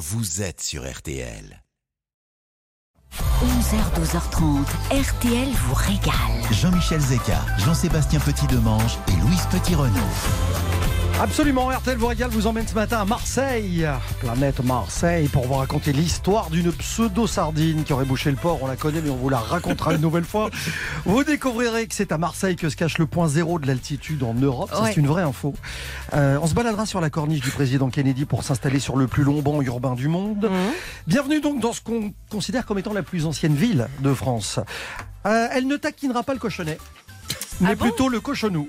vous êtes sur RTL. 11h, 12h30, RTL vous régale. Jean-Michel Zeka, Jean-Sébastien Petit-Demange et Louise Petit-Renault. Absolument, RTL vous régale vous emmène ce matin à Marseille, planète Marseille, pour vous raconter l'histoire d'une pseudo-sardine qui aurait bouché le port. On la connaît, mais on vous la racontera une nouvelle fois. Vous découvrirez que c'est à Marseille que se cache le point zéro de l'altitude en Europe. Ouais. C'est une vraie info. Euh, on se baladera sur la corniche du président Kennedy pour s'installer sur le plus long banc urbain du monde. Bienvenue donc dans ce qu'on considère comme étant la plus ancienne ville de France. Euh, elle ne taquinera pas le cochonnet. Mais Ah bon plutôt le cochonou.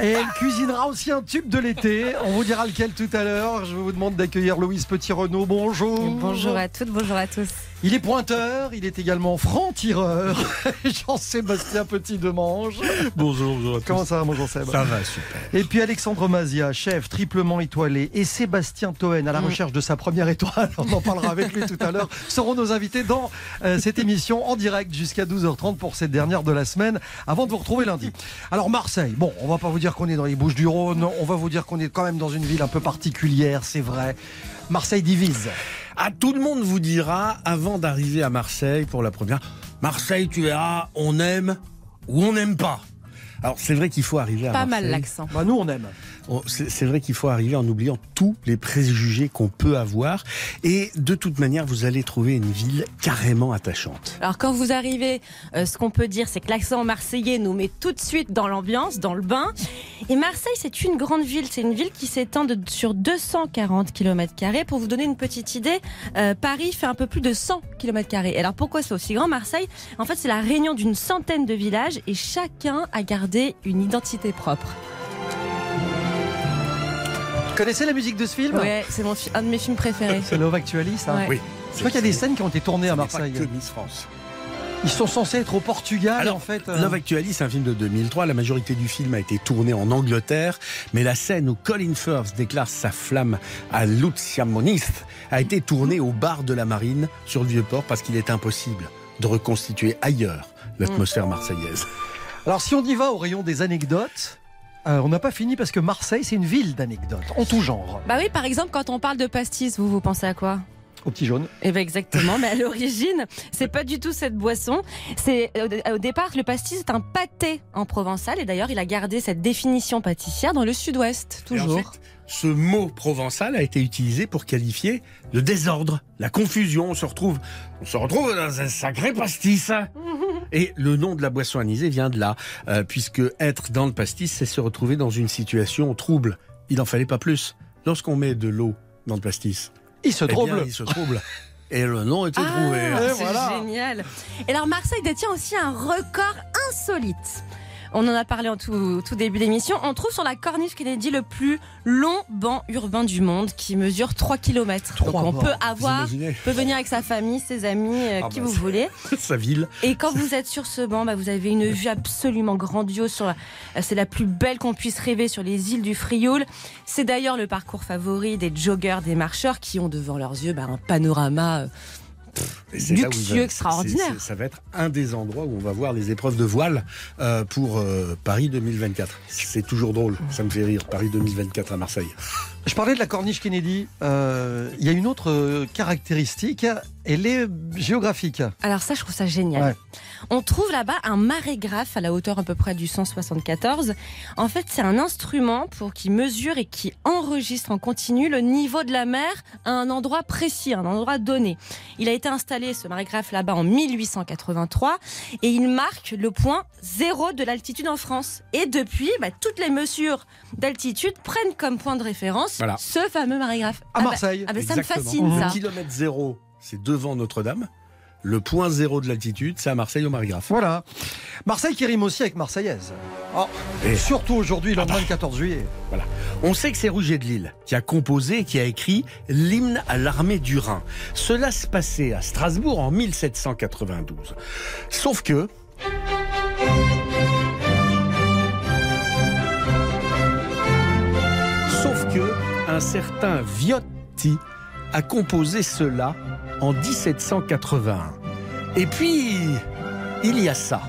Et elle cuisinera aussi un tube de l'été. On vous dira lequel tout à l'heure. Je vous demande d'accueillir Louise Petit-Renaud. Bonjour. Bonjour à toutes, bonjour à tous. Il est pointeur, il est également franc-tireur. Jean-Sébastien Petit-Demange. Bonjour, bonjour à tous. Comment ça va, mon Jean-Sébastien Ça va, super. Et puis Alexandre Mazia, chef triplement étoilé, et Sébastien Toen à la Mm. recherche de sa première étoile, on en parlera avec lui tout à l'heure, seront nos invités dans euh, cette émission en direct jusqu'à 12h30 pour cette dernière de la semaine, avant de vous retrouver lundi. Alors Marseille, bon, on va pas vous dire qu'on est dans les Bouches du Rhône, on va vous dire qu'on est quand même dans une ville un peu particulière, c'est vrai. Marseille divise. Ah, tout le monde vous dira, avant d'arriver à Marseille pour la première, Marseille, tu verras, on aime ou on n'aime pas. Alors, c'est vrai qu'il faut arriver à Pas Marseille. mal l'accent. Bah, nous on aime. C'est vrai qu'il faut arriver en oubliant tous les préjugés qu'on peut avoir. Et de toute manière, vous allez trouver une ville carrément attachante. Alors quand vous arrivez, euh, ce qu'on peut dire, c'est que l'accent marseillais nous met tout de suite dans l'ambiance, dans le bain. Et Marseille, c'est une grande ville. C'est une ville qui s'étend sur 240 km. Pour vous donner une petite idée, euh, Paris fait un peu plus de 100 km. Alors pourquoi c'est aussi grand Marseille? En fait, c'est la réunion d'une centaine de villages et chacun a gardé une identité propre. Vous connaissez la musique de ce film Ouais, c'est mon un de mes films préférés. C'est Love Actually, ça Ouais. Oui. Je crois qu'il y a des scènes qui ont été tournées à Marseille. Pas que Miss France. Ils sont censés être au Portugal, Alors, en fait. euh, Love Actually, c'est un film de 2003. La majorité du film a été tourné en Angleterre, mais la scène où Colin Firth déclare sa flamme à Lucia Moniz a été tournée au bar de la Marine sur le Vieux-Port parce qu'il est impossible de reconstituer ailleurs l'atmosphère marseillaise. Alors si on y va au rayon des anecdotes, euh, on n'a pas fini parce que Marseille, c'est une ville d'anecdotes, en tout genre. Bah oui, par exemple, quand on parle de pastis, vous, vous pensez à quoi? Au petit jaune. Eh ben exactement, mais à l'origine, c'est pas du tout cette boisson. C'est au, dé- au départ le pastis c'est un pâté en provençal et d'ailleurs il a gardé cette définition pâtissière dans le sud-ouest Et toujours. ensuite, ce mot provençal a été utilisé pour qualifier le désordre, la confusion. On se retrouve, on se retrouve dans un sacré pastis. Et le nom de la boisson anisée vient de là, euh, puisque être dans le pastis, c'est se retrouver dans une situation trouble. Il n'en fallait pas plus. Lorsqu'on met de l'eau dans le pastis, Il se eh bien, trouble. il se trouble. Et le nom était Ah, trouvé. c'est voilà. génial. Et alors Marseille détient aussi un record insolite. On en a parlé en tout, tout début d'émission. On trouve sur la corniche Kennedy le plus long banc urbain du monde qui mesure 3 km. Donc Trois on bancs. peut avoir, venir avec sa famille, ses amis, euh, Ah qui bah, vous voulez. Sa ville. Et quand vous êtes sur ce banc, bah, vous avez une vue absolument grandiose. Sur la- C'est la plus belle qu'on puisse rêver sur les îles du Frioul. C'est d'ailleurs le parcours favori des joggeurs, des marcheurs qui ont devant leurs yeux bah, un panorama. euh, Et c'est là où Luxueux, extraordinaire. Ça va être un des endroits où on va voir les épreuves de voile euh, pour euh, Paris 2024. C'est toujours drôle, ça me fait rire. Paris 2024 à Marseille. Je parlais de la corniche Kennedy. Euh, Il y a une autre caractéristique, elle est géographique. Alors ça, je trouve ça génial. Ouais. On trouve là-bas un marégraphe à la hauteur à peu près du 174. En fait, c'est un instrument pour qui mesure et qui enregistre en continu le niveau de la mer à un endroit précis, à un endroit donné. Il a été installé, ce marégraphe là-bas, en 1883 et il marque le point zéro de l'altitude en France. Et depuis, bah, toutes les mesures d'altitude prennent comme point de référence Voilà. ce fameux marégraphe. À Ah bah- Marseille. ah bah, ça me fascine, ça. Le kilomètre zéro, c'est devant Notre-Dame. Le point zéro de l'altitude, c'est à Marseille au Marigraphe. Voilà. Marseille qui rime aussi avec Marseillaise. Oh, Et- Surtout aujourd'hui, le lendemain du 14 juillet. Voilà. On sait que c'est Rouget de Lille qui a composé et qui a écrit l'hymne à l'armée du Rhin. Cela se passait à Strasbourg en 1792. Sauf que. Sauf que un certain Viotti a composé cela en 1781. Et puis, il y a ça.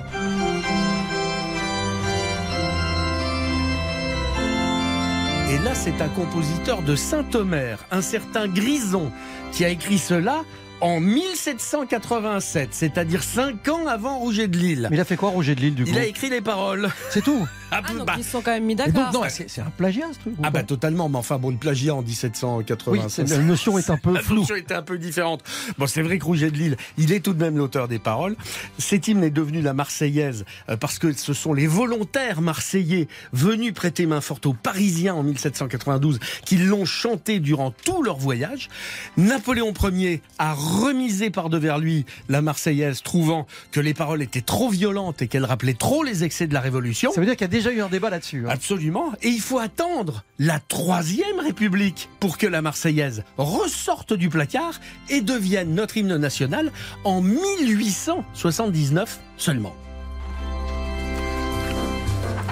Et là, c'est un compositeur de Saint-Omer, un certain Grison, qui a écrit cela en 1787, c'est-à-dire 5 ans avant Rouget de Lille. Mais il a fait quoi, Roger de Lille, du coup Il a écrit les paroles. C'est tout? Ah, Ah, donc bah, ils se sont quand même mis donc, d'accord. non, c'est un plagiat, ce truc. ah bah totalement, mais enfin bon, le plagiat en Oui, 1787. c'est- la notion est un peu La floue. notion était un peu différente. Bon, c'est vrai que Rouget de Lille, il est tout de même l'auteur des paroles. Cet hymne est devenu la Marseillaise euh, parce que ce sont les volontaires marseillais venus prêter main forte aux Parisiens en 1792 qui l'ont chanté durant tout leur voyage. Napoléon Ier a remisé par devers lui la Marseillaise, trouvant que les paroles étaient trop violentes et qu'elles rappelaient trop les excès de la Révolution. Ça veut dire qu'il y a déjà eu un débat là-dessus. hein. Absolument. Et il faut attendre la troisième République pour que la Marseillaise ressorte du placard et devienne notre hymne national en 1879 seulement.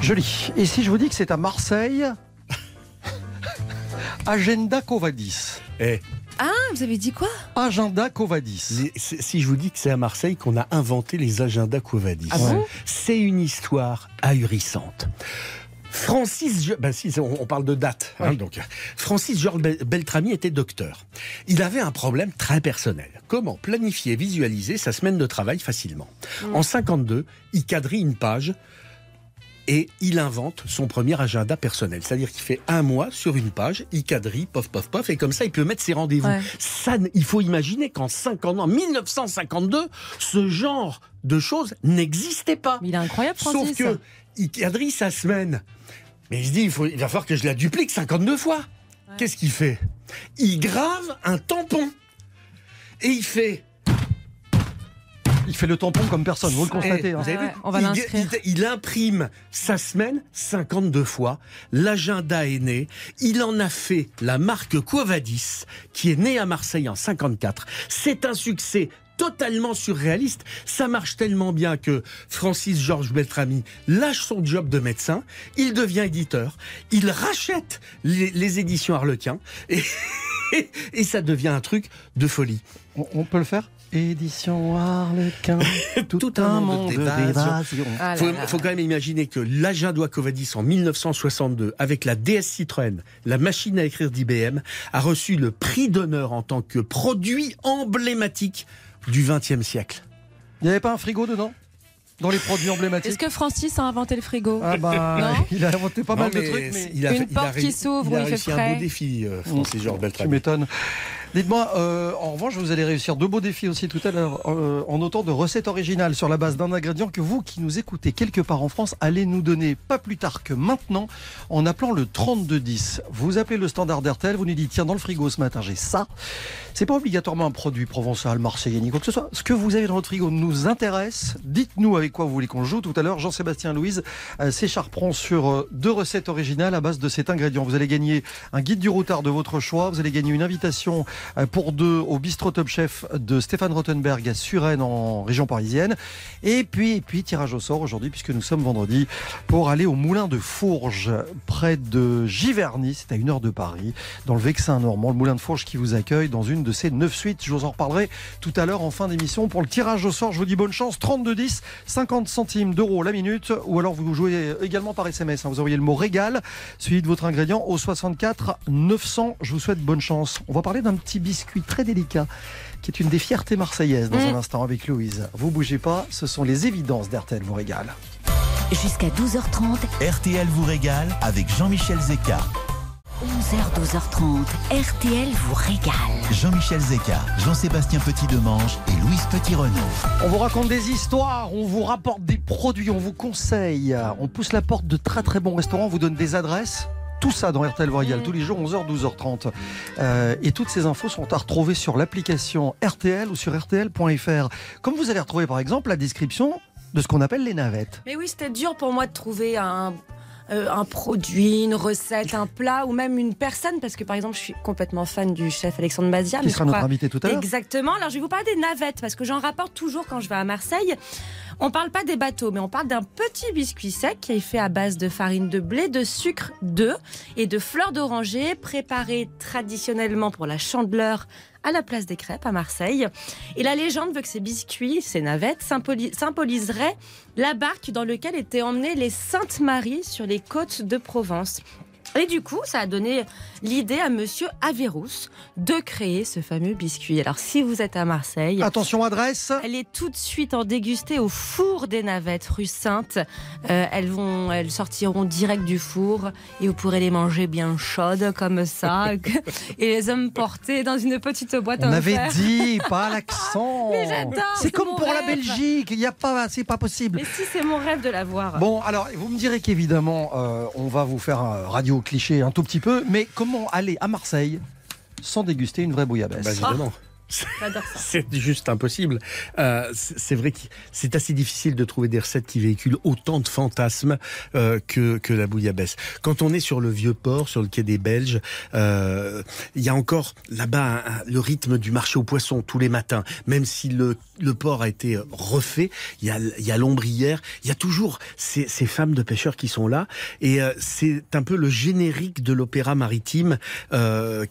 Joli. Et si je vous dis que c'est à Marseille, Agenda Covadis. Et Ah, vous avez dit quoi? Agenda Covadis. si je vous dis que c'est à Marseille qu'on a inventé les agendas Covadis, Ah bon? C'est une histoire ahurissante. Francis, ben si, on parle de date, hein, Oui. donc Francis Georges Bel- Beltrami était docteur. Il avait un problème très personnel. Comment planifier, visualiser sa semaine de travail facilement? En 52, il quadrille une page et il invente son premier agenda personnel. C'est-à-dire qu'il fait un mois sur une page, il quadrille, pof, pof, pof, et comme ça, il peut mettre ses rendez-vous. Ouais. Ça, il faut imaginer qu'en 50 ans, 1952, ce genre de choses n'existait pas. Mais il est incroyable, Francis. Sauf que il quadrille sa semaine. Mais il se dit, il, faut, il va falloir que je la duplique 52 fois. Qu'est-ce qu'il fait? Il grave un tampon. Et il fait. Il fait le tampon comme personne, vous le constatez. Hein. vous avez vu on va il, l'inscrire. il- il imprime sa semaine 52 fois. L'agenda est né. Il en a fait la marque Quovadis, qui est née à Marseille en 54. C'est un succès totalement surréaliste. Ça marche tellement bien que Francis Georges Beltrami lâche son job de médecin. Il devient éditeur. Il rachète les, les éditions Harlequin. Et, et ça devient un truc de folie. On, on peut le faire? Édition Harlequin, tout, Tout un monde d'évasion. Ah faut, faut quand même imaginer que l'agenda Covadis en 1962, avec la DS Citroën, la machine à écrire d'IBM, a reçu le prix d'honneur en tant que produit emblématique du XXe siècle. Il n'y avait pas un frigo dedans? Dans les produits Est-ce emblématiques que Francis a inventé le frigo? Ah bah, Non? il a inventé pas mal de trucs, mais il a, Une il a porte ré- qui s'ouvre, il a où il fait réussi un frais. beau défi, euh, Francis Georges tu Beltrami. m'étonnes. Dites-moi, euh, en revanche, vous allez réussir deux beaux défis aussi tout à l'heure, euh, en autant de recettes originales sur la base d'un ingrédient que vous, qui nous écoutez quelque part en France, allez nous donner pas plus tard que maintenant, en appelant le 3210. Vous appelez le standard d'RTL, vous nous dites, tiens, dans le frigo ce matin, j'ai ça. C'est pas obligatoirement un produit provençal, marseillais, ni quoi que ce soit. Ce que vous avez dans votre frigo nous intéresse. Dites-nous avec quoi vous voulez qu'on joue. Tout à l'heure, Jean-Sébastien Louise euh, s'écharperont sur euh, deux recettes originales à base de cet ingrédient. Vous allez gagner un guide du routard de votre choix. Vous allez gagner une invitation pour deux au bistrot Top Chef de Stéphane Rottenberg à Suresnes en région parisienne. Et puis, et puis tirage au sort aujourd'hui puisque nous sommes vendredi pour aller au moulin de Fourges près de Giverny. C'est à une heure de Paris dans le Vexin normand. Le moulin de Fourges qui vous accueille dans une de ces neuf suites. Je vous en reparlerai tout à l'heure en fin d'émission pour le tirage au sort. Je vous dis bonne chance. 32 10, 50 centimes d'euros la minute ou alors vous jouez également par SMS. hein. Vous envoyez le mot régal suivi de votre ingrédient au 64 900. Je vous souhaite bonne chance. On va parler d'un petit biscuit très délicat qui est une des fiertés marseillaises dans Mmh. un instant avec Louise. Vous bougez pas, ce sont les évidences d'RTL vous régale. Jusqu'à 12h30, RTL vous régale avec Jean-Michel Zeka. 11h, 12h30, RTL vous régale. Jean-Michel Zeka, Jean-Sébastien Petit-Demange et Louise Petit-Renaud. On vous raconte des histoires, on vous rapporte des produits, on vous conseille, on pousse la porte de très très bons restaurants, on vous donne des adresses. Tout ça dans RTL Royal, tous les jours 11h, 12h30. Euh, et toutes ces infos sont à retrouver sur l'application RTL ou sur RTL.fr. Comme vous allez retrouver par exemple la description de ce qu'on appelle les navettes. Mais oui, c'était dur pour moi de trouver un, euh, un produit, une recette, un plat ou même une personne parce que par exemple, je suis complètement fan du chef Alexandre Bazia. Qui mais sera notre crois- invité tout à l'heure. Exactement. Alors, je vais vous parler des navettes parce que j'en rapporte toujours quand je vais à Marseille. On parle pas des bateaux, mais on parle d'un petit biscuit sec qui est fait à base de farine de blé, de sucre, d'œufs et de fleurs d'oranger, préparé traditionnellement pour la chandeleur à la place des crêpes à Marseille. Et la légende veut que ces biscuits, ces navettes, symboli- symboliseraient la barque dans laquelle étaient emmenées les Saintes Maries sur les côtes de Provence. Et du coup, ça a donné l'idée à monsieur Averrousse de créer ce fameux biscuit. Alors, si vous êtes à Marseille, Attention, adresse. elle est tout de suite en dégustée au four des Navettes, rue Sainte. Euh, elles, vont, elles sortiront direct du four et vous pourrez les manger bien chaudes comme ça et les emporter dans une petite boîte On avait fer. dit, pas l'accent. Mais j'adore, C'est comme pour la. Belgique. Il a pas, c'est pas possible. Mais si, c'est mon rêve de l'avoir. Bon, alors, vous me direz qu'évidemment, euh, on va vous faire un radio cliché un tout petit peu, mais comment aller à Marseille sans déguster une vraie bouillabaisse Bah. C'est juste impossible. Euh, c'est vrai que c'est assez difficile de trouver des recettes qui véhiculent autant de fantasmes euh, que, que la bouillabaisse. Quand on est sur le vieux port, sur le quai des Belges, euh, il y a encore là-bas le rythme du marché aux poissons tous les matins. Même si le, le port a été refait, il y a, a l'ombrière, il y a toujours ces, ces femmes de pêcheurs qui sont là. Et c'est un peu le générique de l'opéra maritime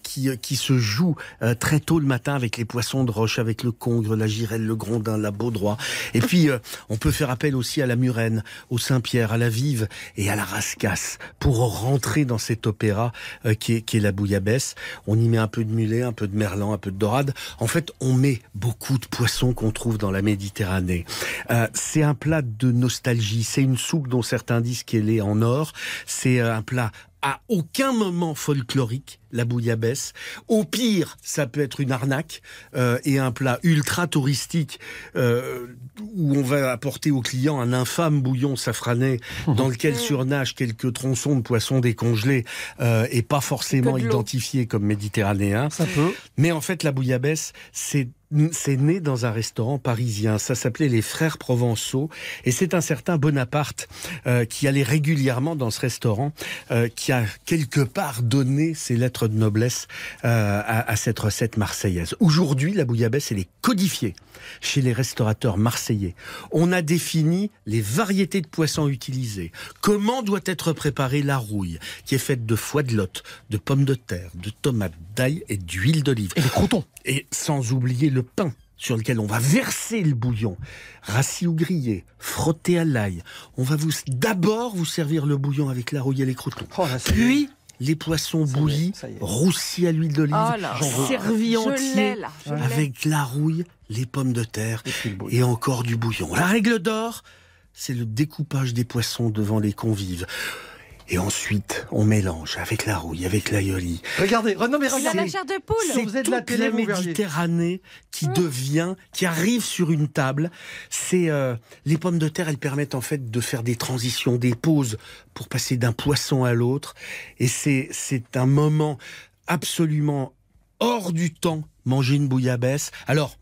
qui, qui se joue très tôt le matin avec les poissons de roche, avec le congre, la girelle, le grondin, la baudroie. Et puis, euh, on peut faire appel aussi à la murène, au Saint-Pierre, à la vive et à la rascasse pour rentrer dans cet opéra euh, qui, est, la bouillabaisse. On y met un peu de mulet, un peu de merlan, un peu de dorade. En fait, on met beaucoup de poissons qu'on trouve dans la Méditerranée. Euh, c'est un plat de nostalgie. C'est une soupe dont certains disent qu'elle est en or. C'est un plat à aucun moment folklorique, la bouillabaisse. Au pire, ça peut être une arnaque euh, et un plat ultra touristique euh, où on va apporter au client un infâme bouillon safrané dans lequel surnagent quelques tronçons de poisson décongelés euh, et pas forcément identifiés comme méditerranéens. Ça peut. Mais en fait, la bouillabaisse, c'est c'est né dans un restaurant parisien. Ça s'appelait les Frères Provençaux. Et c'est un certain Bonaparte euh, qui allait régulièrement dans ce restaurant, euh, qui a quelque part donné ses lettres de noblesse euh, à, à cette recette marseillaise. Aujourd'hui, la bouillabaisse, elle est codifiée chez les restaurateurs marseillais. On a défini les variétés de poissons utilisées, comment doit être préparée la rouille, qui est faite de foie de lotte, de pommes de terre, de tomates, d'ail et d'huile d'olive. Et les croutons. Et sans oublier le pain sur lequel on va verser le bouillon, rassis ou grillé, frotté à l'ail. On va vous d'abord vous servir le bouillon avec la rouille et les croutons. Oh là, Puis les poissons Ça y est, bouillis, est. roussis à l'huile d'olive, Oh servis entiers avec la rouille, les pommes de terre et encore du bouillon. La règle d'or, c'est le découpage des poissons devant les convives. Et ensuite, on mélange avec la rouille, avec l'aïoli. Regardez, non mais regardez. la chair de poule. C'est- vous êtes de la télé. Méditerranée qui devient, qui arrive sur une table. C'est euh, les pommes de terre, elles permettent en fait de faire des transitions, des pauses pour passer d'un poisson à l'autre. Et c'est c'est un moment absolument hors du temps manger une bouillabaisse. Alors.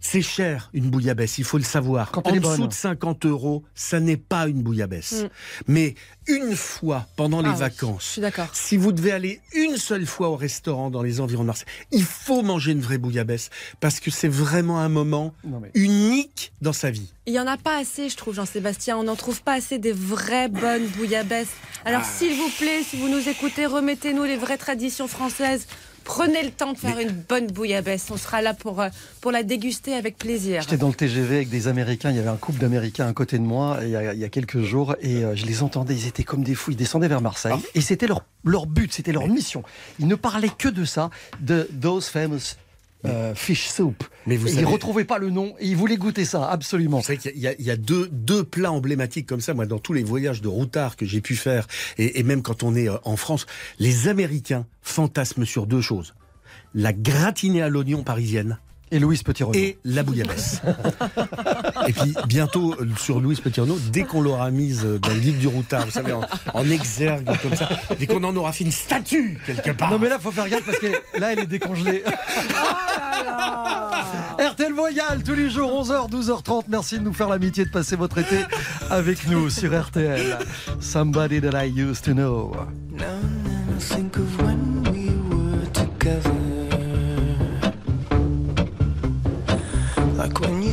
C'est cher une bouillabaisse, il faut le savoir. Quand en dessous bonne. de 50 euros, ça n'est pas une bouillabaisse. Mm. Mais une fois pendant les Ah oui, vacances, si vous devez aller une seule fois au restaurant dans les environs de Marseille, il faut manger une vraie bouillabaisse parce que c'est vraiment un moment mais- unique dans sa vie. Il y en a pas assez, je trouve, Jean-Sébastien. On n'en trouve pas assez des vraies bonnes bouillabaisse. Alors, Ah. s'il vous plaît, si vous nous écoutez, remettez-nous les vraies traditions françaises. Prenez le temps de faire une bonne bouillabaisse. On sera là pour, euh, pour la déguster avec plaisir. J'étais dans le TGV avec des Américains. Il y avait un couple d'Américains à côté de moi il y a, il y a quelques jours et euh, je les entendais. Ils étaient comme des fous. Ils descendaient vers Marseille Ah. et c'était leur, leur but, c'était leur mission. Ils ne parlaient que de ça, de those famous euh, fish soup. Mais vous Et ils savez- retrouvaient pas le nom et ils voulaient goûter ça, absolument. Vous savez qu'il y a, il y a deux, deux plats emblématiques comme ça, moi, dans tous les voyages de routard que j'ai pu faire, et, et même quand on est euh, en France, les Américains fantasment sur deux choses. La gratinée à l'oignon parisienne Et Louise Petit Renaud. et la bouillabaisse. et puis bientôt sur Louise Petit Renaud, dès qu'on l'aura mise dans le livre du routard, vous savez, en, en exergue comme ça, dès qu'on en aura fait une statue quelque part. Non mais là faut faire gaffe parce que là elle est décongelée. RTL Voyal tous les jours 11h 12h30. Merci de nous faire l'amitié de passer votre été avec nous sur RTL. Somebody that I used to know.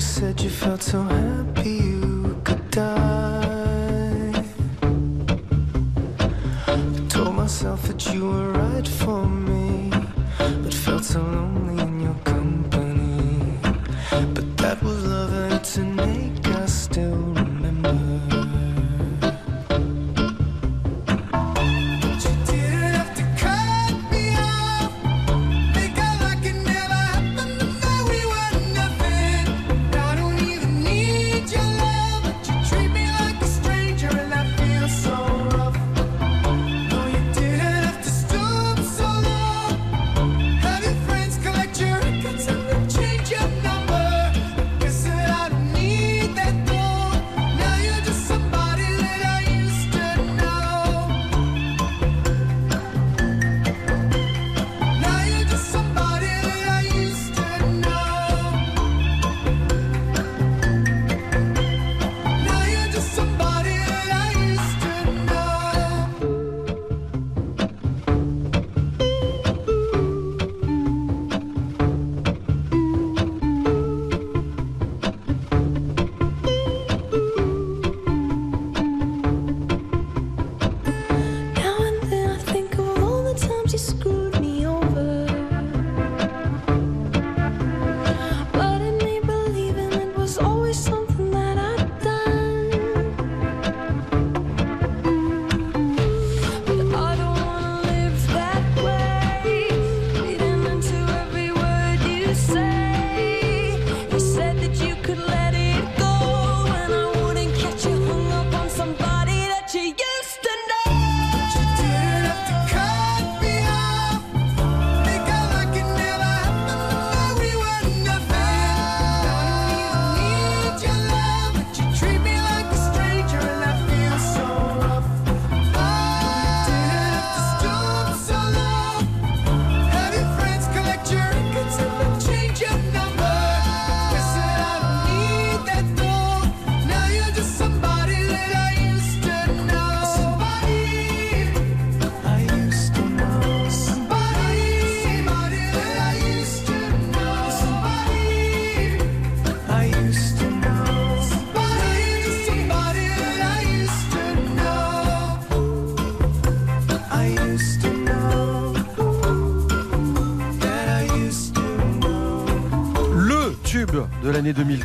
Said you felt so happy you could die.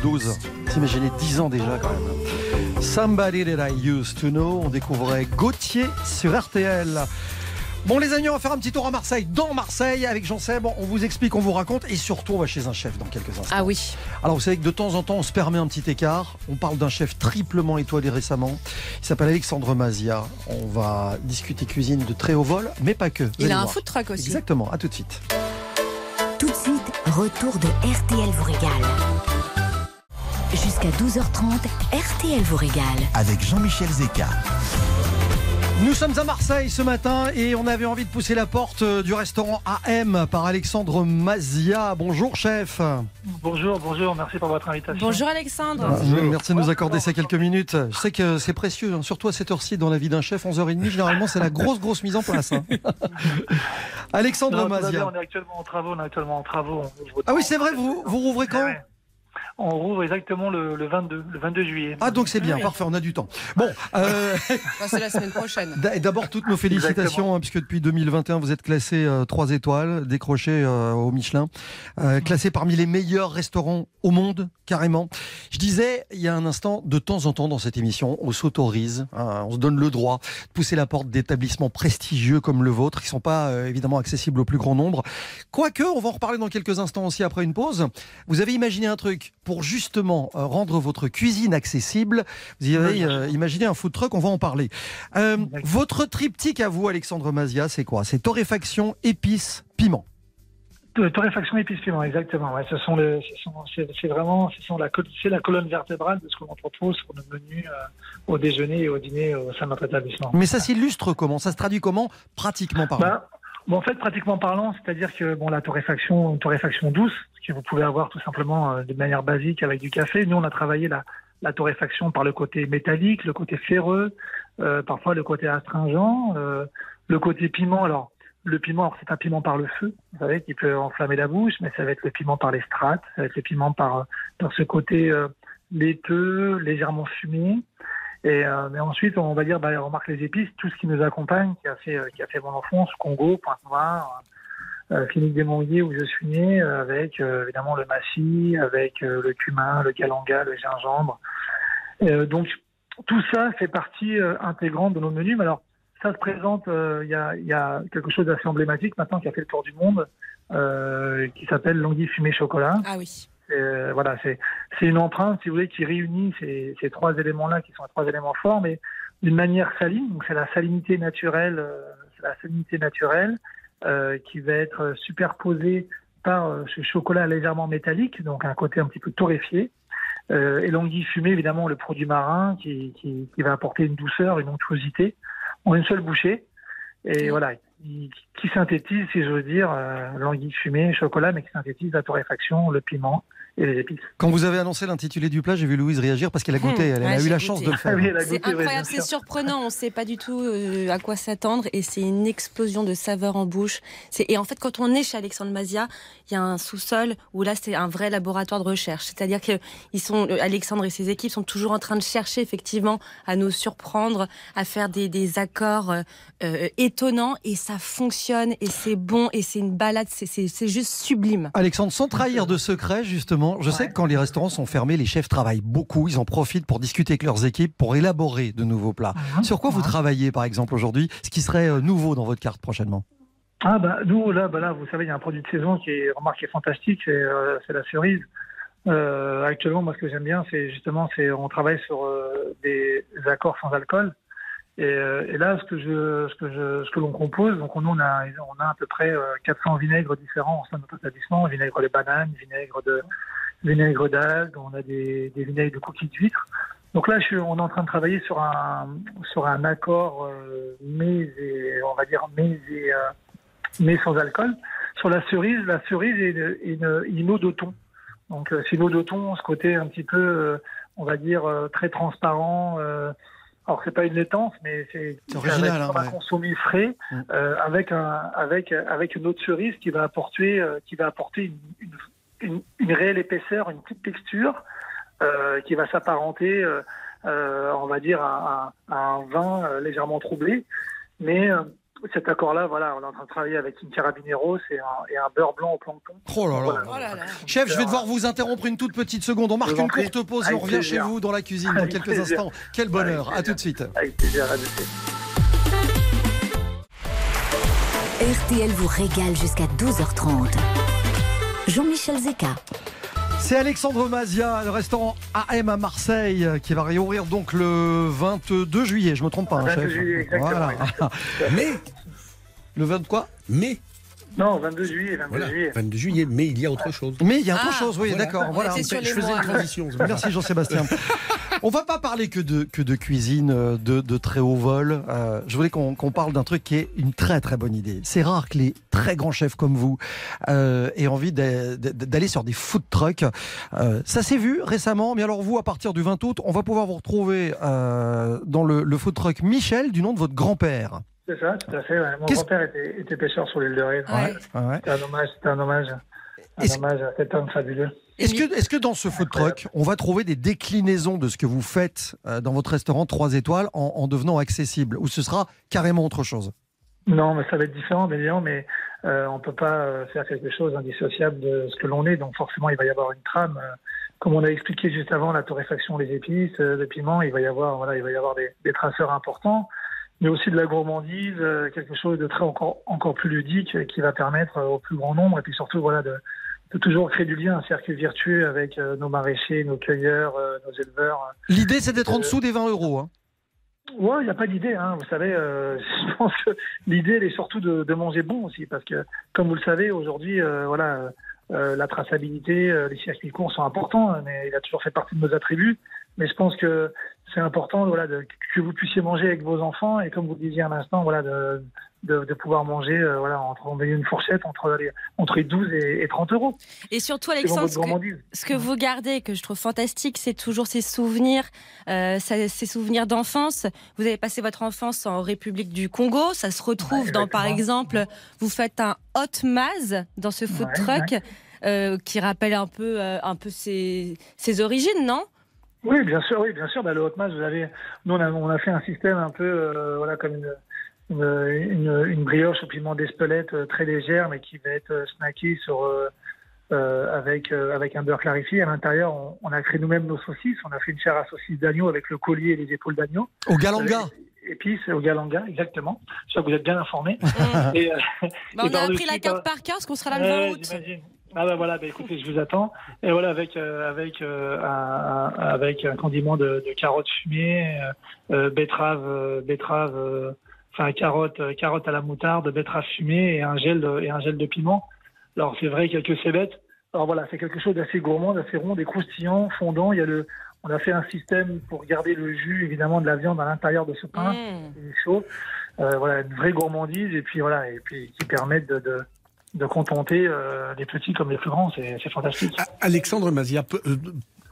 2012. T'imaginez 10 ans déjà quand même. Somebody That I Used to Know. On découvrait Gauthier sur RTL. Bon les amis, on va faire un petit tour à Marseille. Dans Marseille, avec Jean Seb, on vous explique, on vous raconte et surtout on va chez un chef dans quelques instants. Ah oui. Alors vous savez que de temps en temps on se permet un petit écart. On parle d'un chef triplement étoilé récemment. Il s'appelle Alexandre Mazia. On va discuter cuisine de très haut vol, mais pas que. Vous Il a un voir. food truck aussi. Exactement, à tout de suite. Tout de suite, retour de RTL vous régale. Jusqu'à 12h30, RTL vous régale. Avec Jean-Michel Zeka. Nous sommes à Marseille ce matin et on avait envie de pousser la porte euh, du restaurant AM par Alexandre Mazia. Bonjour chef. Bonjour, bonjour, merci pour votre invitation. Bonjour Alexandre. Euh, Merci de nous accorder ces quelques minutes. Je sais que c'est précieux, hein, surtout à cette heure-ci dans la vie d'un chef, 11h30. Généralement, c'est la grosse, grosse mise en place. hein. Alexandre Non, bien, Mazia. on est actuellement en travaux, on est actuellement en travaux. on Ah oui, c'est vrai, vous, vous rouvrez quand ouais. On rouvre exactement le, le 22, le 22 juillet. Ah, donc c'est bien, parfait, on a du temps. Bon, euh, c'est la semaine prochaine. d'abord, toutes nos félicitations, hein, puisque depuis 2021, vous êtes classé 3 étoiles, décroché euh, au Michelin, euh, classé parmi les meilleurs restaurants au monde, carrément. Je disais, il y a un instant, de temps en temps dans cette émission, on s'autorise, hein, on se donne le droit de pousser la porte d'établissements prestigieux comme le vôtre, qui sont pas euh, évidemment accessibles au plus grand nombre. Quoique, on va en reparler dans quelques instants aussi après une pause. Vous avez imaginé un truc pour justement euh, rendre votre cuisine accessible. Vous y avez euh, imaginé un food truck, on va en parler. Euh, votre triptyque à vous, Alexandre Mazia, c'est quoi? C'est torréfaction, épices, piment. Torréfaction épices piment, exactement. Ouais, ce sont ce c'est, vraiment, ce la, c'est la colonne vertébrale de ce que l'on propose sur nos menus euh, au déjeuner et au dîner au sein de notre établissement. Mais ça s'illustre comment? Ça se traduit comment Pratiquement parlant? Bah, bon, en fait, pratiquement parlant, c'est-à-dire que bon, la torréfaction, torréfaction douce, ce que vous pouvez avoir tout simplement euh, de manière basique avec du café. Nous, on a travaillé la, torréfaction par le côté métallique, le côté ferreux, euh, parfois le côté astringent, euh, le côté piment. Alors, le piment, c'est un piment par le feu, vous savez, qui peut enflammer la bouche, mais ça va être le piment par les strates, ça va être le piment par, par ce côté euh, laiteux, légèrement fumé. Et mais ensuite, on va dire, bah, remarque les épices, tout ce qui nous accompagne, qui a fait, qui a fait mon enfance, Congo, Pointe-Noire, euh, Clinique des Monguiers où je suis né, euh, avec euh, évidemment le massis, avec euh, le cumin, le galanga, le gingembre. Euh, donc tout ça fait partie euh, intégrante de nos menus. Mais alors ça se présente, euh, il y, a, il y a quelque chose d'assez emblématique maintenant qui a fait le tour du monde, euh, qui s'appelle l'anguille fumée chocolat. Ah oui. Euh, voilà, c'est une empreinte, si vous voulez, qui réunit ces, ces trois éléments-là, qui sont les trois éléments forts, mais d'une manière saline. Donc c'est la salinité naturelle, euh, c'est la salinité naturelle euh, qui va être superposée par euh, ce chocolat légèrement métallique, donc un côté un petit peu torréfié. Euh, et l'anguille fumée, évidemment, le produit marin qui, qui, qui va apporter une douceur, une onctuosité en une seule bouchée. Et voilà, qui, synthétise, si j'ose dire, euh, l'anguille fumée, chocolat, mais qui synthétise la torréfaction, le piment et les épices. Quand vous avez annoncé l'intitulé du plat, j'ai vu Louise réagir parce qu'elle a goûté. Mmh, elle, ouais, a eu la goûté. chance de le faire. Ah oui, C'est goûté, incroyable, c'est surprenant, on ne sait pas du tout euh, à quoi s'attendre et c'est une explosion de saveurs en bouche. Et en fait, quand on est chez Alexandre Mazia, il y a un sous-sol où là, c'est un vrai laboratoire de recherche. C'est-à-dire que ils sont, euh, Alexandre et ses équipes sont toujours en train de chercher effectivement à nous surprendre, à faire des, des accords euh, étonnants et ça fonctionne et c'est bon et c'est une balade, c'est- juste sublime. Alexandre, sans trahir de secret, justement, je sais que quand les restaurants sont fermés, les chefs travaillent beaucoup. Ils en profitent pour discuter avec leurs équipes, pour élaborer de nouveaux plats. Sur quoi vous travaillez, par exemple, aujourd'hui? Ce qui serait euh, nouveau dans votre carte prochainement? Ah bah nous là, bah là, vous savez, il y a un produit de saison qui est remarqué fantastique, c'est euh, c'est la cerise. Euh, actuellement, moi, ce que j'aime bien, c'est justement, c'est on travaille sur euh, des accords sans alcool. Et, euh, et là, ce que l'on compose, donc on a, à peu près euh, 400 vinaigres différents au sein de notre établissement, vinaigre de banane, vinaigre de, vinaigre d'algues, on a des, vinaigres de coquilles d'huîtres. Donc là, on est en train de travailler sur un, sur un accord euh, mais on va dire mais euh, sans alcool. Sur la cerise, la cerise est une, une, une eau de. Donc euh, c'est une eau de ce côté un petit peu, euh, on va dire euh, très transparent. Alors c'est pas une laitance, mais c'est original, être hein, ouais. consommer frais Mm. euh, avec un avec avec une de cerise qui va apporter euh, qui va apporter une, une, une, une réelle épaisseur, une petite texture euh, qui va s'apparenter, euh, euh, on va dire, à, à- à un vin euh, légèrement troublé. Mais euh, cet accord-là, voilà, on est en train de travailler avec une carabinero et un, et un beurre blanc au plancton. Oh là là. Voilà. Oh là là. Chef, je vais devoir vous interrompre une toute petite seconde. On marque une courte pause et Avec on revient plaisir. chez vous dans la cuisine dans Avec quelques plaisir. instants. Quel bonheur. Avec À tout de suite. Avec plaisir, à. RTL vous régale jusqu'à 12h30. Jean-Michel Zeka. C'est Alexandre Mazia, le restaurant AM à Marseille, euh, qui va réouvrir donc le 22 juillet. Je me trompe pas, hein, 22 chef. juillet, exactement, Mais, Le 20 quoi? Mais, Non, 22 juillet, 22 voilà, juillet. 22 juillet, mais il y a autre chose. Mais il y a autre Ah, chose, oui, Voilà. d'accord. On Voilà. Je faisais mois. une transition. pas grave. Merci Jean-Sébastien. On va pas parler que de, que de cuisine euh, de, de très haut vol. Euh, je voulais qu'on qu'on parle d'un truc qui est une très très bonne idée. C'est rare que les très grands chefs comme vous euh, aient envie d'a- d'a- d'aller sur des food trucks. Euh, ça s'est vu récemment, mais alors vous, à partir du 20 août, on va pouvoir vous retrouver euh, dans le, le food truck Michel, du nom de votre grand-père. C'est ça, tout à fait. ouais. Mon grand-père était, était pêcheur sur l'île de Ré. Ouais. Ouais. C'était un hommage, c'était un hommage, un hommage à cet homme fabuleux. Est-ce que, dans ce food truck, on va trouver des déclinaisons de ce que vous faites euh, dans votre restaurant 3 étoiles en, en devenant accessible Ou ce sera carrément autre chose? Non, mais ça va être différent, bien évidemment, mais euh, on peut pas euh, faire quelque chose indissociable de ce que l'on est. Donc forcément, il va y avoir une trame. euh, comme on a expliqué juste avant, la torréfaction, les épices, euh, le piment, il va y avoir, voilà, il va y avoir des, des traceurs importants, mais aussi de la gourmandise, euh, quelque chose de très encore encore plus ludique euh, qui va permettre euh, au plus grand nombre, et puis surtout, voilà, de, de toujours créer du lien, un cercle vertueux avec nos maraîchers, nos cueilleurs, nos éleveurs. L'idée, c'est d'être en dessous des 20 euros. hein. Ouais, il n'y a pas d'idée. Hein. Vous savez, euh, je pense que l'idée, elle est surtout de, de manger bon aussi, parce que, comme vous le savez, aujourd'hui, euh, voilà, euh, la traçabilité, les circuits courts sont importants, hein, mais il a toujours fait partie de nos attributs. Mais je pense que c'est important, voilà, de, que vous puissiez manger avec vos enfants et, comme vous le disiez à l'instant, voilà, de, de, de pouvoir manger, euh, voilà, entre on une fourchette entre les, entre les 12 et, et 30 euros. Et surtout, Alexandre, ce que, gourmandise. ce que vous gardez, que je trouve fantastique, c'est toujours ces souvenirs, euh, ces souvenirs d'enfance. Vous avez passé votre enfance en République du Congo. Ça se retrouve Ouais, dans, par exemple, vous faites un hot maz dans ce food Ouais, truck. euh, qui rappelle un peu, euh, un peu ses, ses origines, non? Oui, bien sûr, oui, bien sûr. Bah, le hot match, vous avez, nous, on a, on a fait un système un peu, euh, voilà, comme une, une, une, une brioche au piment d'Espelette euh, très légère, mais qui va être euh, snackée sur, euh, euh, avec, euh, avec un beurre clarifié. À l'intérieur, on, on a créé nous-mêmes nos saucisses. On a fait une chair à saucisse d'agneau avec le collier et les épaules d'agneau. Au Galanga. Épices au galanga, exactement. Je sais que vous êtes bien. Mm. Et, euh, Bah, On Et a appris la carte par- cœur, parce qu'on sera là le 20 Ouais, août. Ah bah voilà, bah écoutez, je vous attends. Et voilà, avec euh, avec euh, un, avec un condiment de, de carottes fumées, euh, euh, betterave, euh, betterave, euh, enfin carotte, euh, carotte à la moutarde, betterave fumée et un gel de, et un gel de piment. Alors c'est vrai quelques cébettes. Alors voilà, c'est quelque chose d'assez gourmand, d'assez rond, des croustillants, fondant. Il y a le, on a fait un système pour garder le jus évidemment de la viande à l'intérieur de ce pain Mm. il est chaud. Euh, voilà, une vraie gourmandise et puis voilà, et puis qui permettent de, de, de contenter euh, les petits comme les plus grands. C'est fantastique. Alexandre Mazia, euh,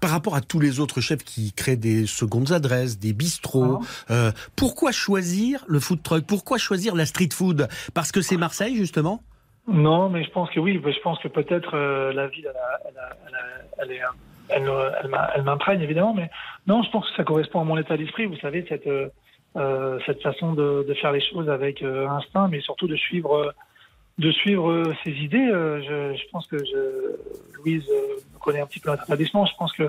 par rapport à tous les autres chefs qui créent des secondes adresses, des bistrots, euh, pourquoi choisir le food truck? Pourquoi choisir la street food? Parce que c'est Marseille, justement? Non, mais je pense que oui. Je pense que peut-être la ville, elle, a- elle, a- elle, a- elle est, elle, elle m'a- elle m'imprègne évidemment, mais non, je pense que ça correspond à mon état d'esprit. Vous savez, cette cette façon de, de faire les choses avec instinct, mais surtout de suivre de suivre euh, ses idées. Euh, je, je pense que je, Louise euh, me connaît un petit peu établissement. Je pense que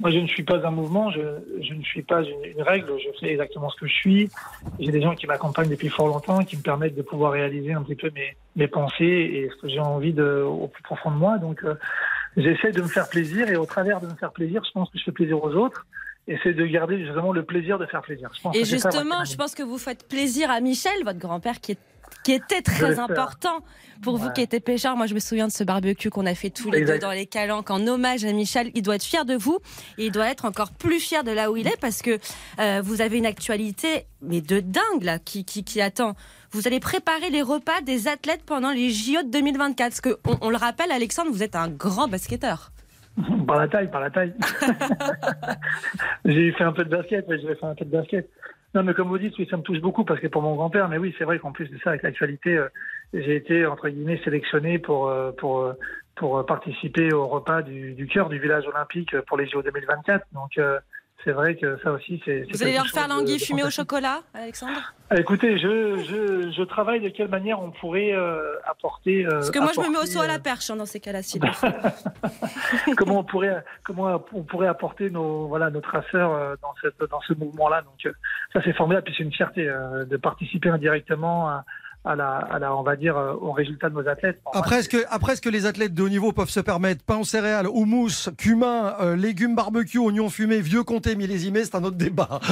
moi, je ne suis pas un mouvement, je, je ne suis pas une, une règle. Je fais exactement ce que je suis. J'ai des gens qui m'accompagnent depuis fort longtemps, qui me permettent de pouvoir réaliser un petit peu mes, mes pensées et ce que j'ai envie de, au plus profond de moi. Donc, euh, j'essaie de me faire plaisir et au travers de me faire plaisir, je pense que je fais plaisir aux autres. Et c'est de garder justement le plaisir de faire plaisir. Je pense Et ça, moi, justement, je pense que vous faites plaisir à Michel, votre grand-père, qui, est- qui était très important pour vous qui étiez pêcheur. Moi, je me souviens de ce barbecue qu'on a fait tous les Exact. deux dans les calanques en hommage à Michel. Il doit être fier de vous et il doit être encore plus fier de là où il est parce que euh, vous avez une actualité, mais de dingue, là, qui, qui, qui attend. Vous allez préparer les repas des athlètes pendant les JO de 2024. Parce que, on, on le rappelle, Alexandre, vous êtes un grand basketteur. Par la taille, par la taille. j'ai fait un peu de basket, oui, j'ai fait un peu de basket. Non, mais comme vous dites, oui, ça me touche beaucoup parce que pour mon grand-père, mais oui, c'est vrai qu'en plus de ça, avec l'actualité, euh, j'ai été entre guillemets sélectionné pour euh, pour euh, pour participer au repas du, du cœur du village olympique pour les JO 2024. Donc, c'est vrai que ça aussi, c'est. Vous allez leur faire l'anguille fumée au chocolat, Alexandre? Ah, Écoutez, je, je, je travaille de quelle manière on pourrait euh, apporter. euh, Parce que moi, je me mets au saut à la euh, perche hein, dans ces cas-là. si comment on pourrait comment on pourrait apporter nos voilà nos traceurs dans cette dans ce mouvement-là? Donc ça c'est formidable, puis c'est une fierté de participer indirectement à, à la à la on va dire euh, au résultat de nos athlètes. Bon, Après, est-ce que, après, est-ce que les athlètes de haut niveau peuvent se permettre pain aux céréales, houmous, cumin, euh, légumes barbecue, oignons fumés, vieux comté millésimés C'est un autre débat.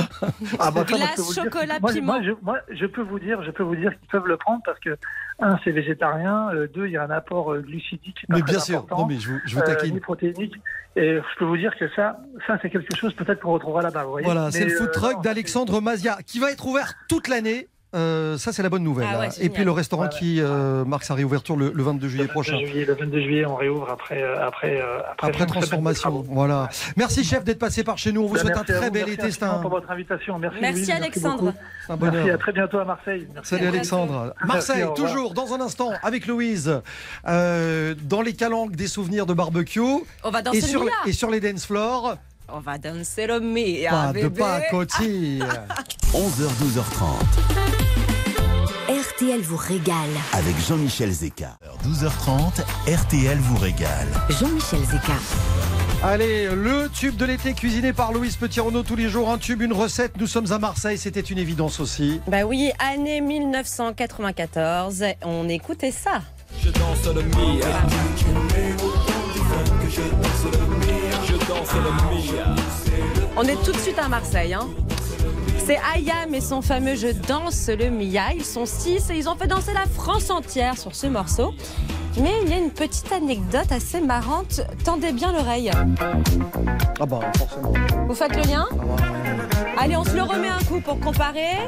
Ah, bah, ça, Glace, dire chocolat, moi, piment. Moi, je, moi, je peux vous dire, je peux vous dire qu'ils peuvent le prendre parce que un, c'est végétarien, euh, deux, il y a un apport euh, glucidique. pas Mais très bien sûr, important, non mais je vous, je vous taquine. ni protéinique. Et je peux vous dire que ça, ça c'est quelque chose peut-être qu'on retrouvera là-bas. vous voyez. Voilà, c'est le food euh, truck non, d'Alexandre Mazia qui va être ouvert toute l'année. Euh, ça, c'est la bonne nouvelle. Ah ouais, hein. Et puis le restaurant Ouais, ouais. qui euh, marque sa réouverture le, le 22 juillet le 22 prochain. Juillet, le 22 juillet, on réouvre après euh, après après, de transformation. Voilà. Merci, chef, d'être passé par chez nous. On vous Bah, souhaite un très vous, bel merci été. C'est un, pour votre invitation. Merci, Merci, Alexandre. un Merci, à très bientôt à Marseille. Merci. Salut Alexandre. Marseille, toujours dans un instant avec Louise, euh, dans les calanques des souvenirs de barbecue On va danser et sur, et sur les dance floors, On va danser le Mia, pas de bébé. pas à côté. 11h, 12h30 RTL vous régale. avec Jean-Michel Zeka. 12h30, RTL vous régale. Jean-Michel Zeka. Allez, le tube de l'été cuisiné par Louise Petit-Renaud tous les jours, un tube, une recette. Nous sommes à Marseille, c'était une évidence aussi. Bah oui, année 1994. On écoutait ça. Je danse le Mia. Je danse le Mia. On est tout de suite à Marseille. Hein. C'est Ayam et son fameux Je danse le Mia. Ils sont six et ils ont fait danser la France entière sur ce morceau. Mais il y a une petite anecdote assez marrante. Tendez bien l'oreille. Ah bah forcément. Vous faites le lien Allez, on se le remet un coup pour comparer.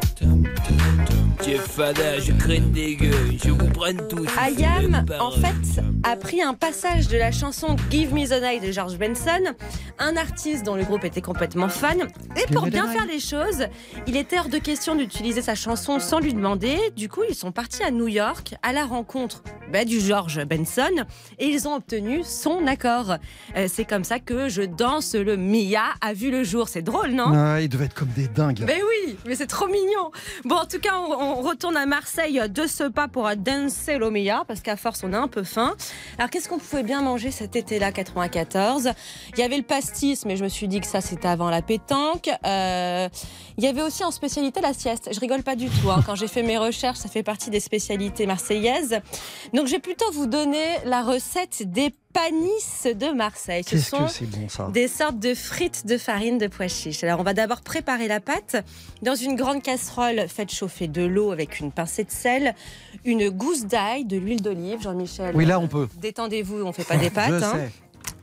Jeff Fada, je craigne des gueux. Je vous prenne tous. Ayam, en fait, a pris un passage de la chanson Give Me the Night de George Benson, un artiste dont le groupe était complètement fan. Et pour bien faire les choses, il était hors de question d'utiliser sa chanson sans lui demander. Du coup, ils sont partis à New York à la rencontre bah, du George Benson et ils ont obtenu son accord. Euh, C'est comme ça que Je danse le Mia a vu le jour. C'est drôle, non? Ah, ils devaient être comme des dingues. mais oui, mais c'est trop mignon. Bon, en tout cas, on, on retourne à Marseille de ce pas pour danser l'Omia, parce qu'à force, on a un peu faim. Alors, qu'est-ce qu'on pouvait bien manger cet été-là, 94 Il y avait le pastis, mais je me suis dit que ça, c'était avant la pétanque. Euh, il y avait aussi en spécialité la sieste. Je rigole pas du tout. hein. Quand j'ai fait mes recherches, ça fait partie des spécialités marseillaises. Donc, je vais plutôt vous donner la recette des panisses de Marseille. Ce Qu'est-ce sont que c'est bon ça des sortes de frites de farine de pois chiches. Alors, on va d'abord préparer la pâte dans une grande casserole. Faites chauffer de l'eau avec une pincée de sel, une gousse d'ail, de l'huile d'olive. Jean-Michel. Oui, là on peut. Détendez-vous, on fait pas des pâtes. Je hein. sais.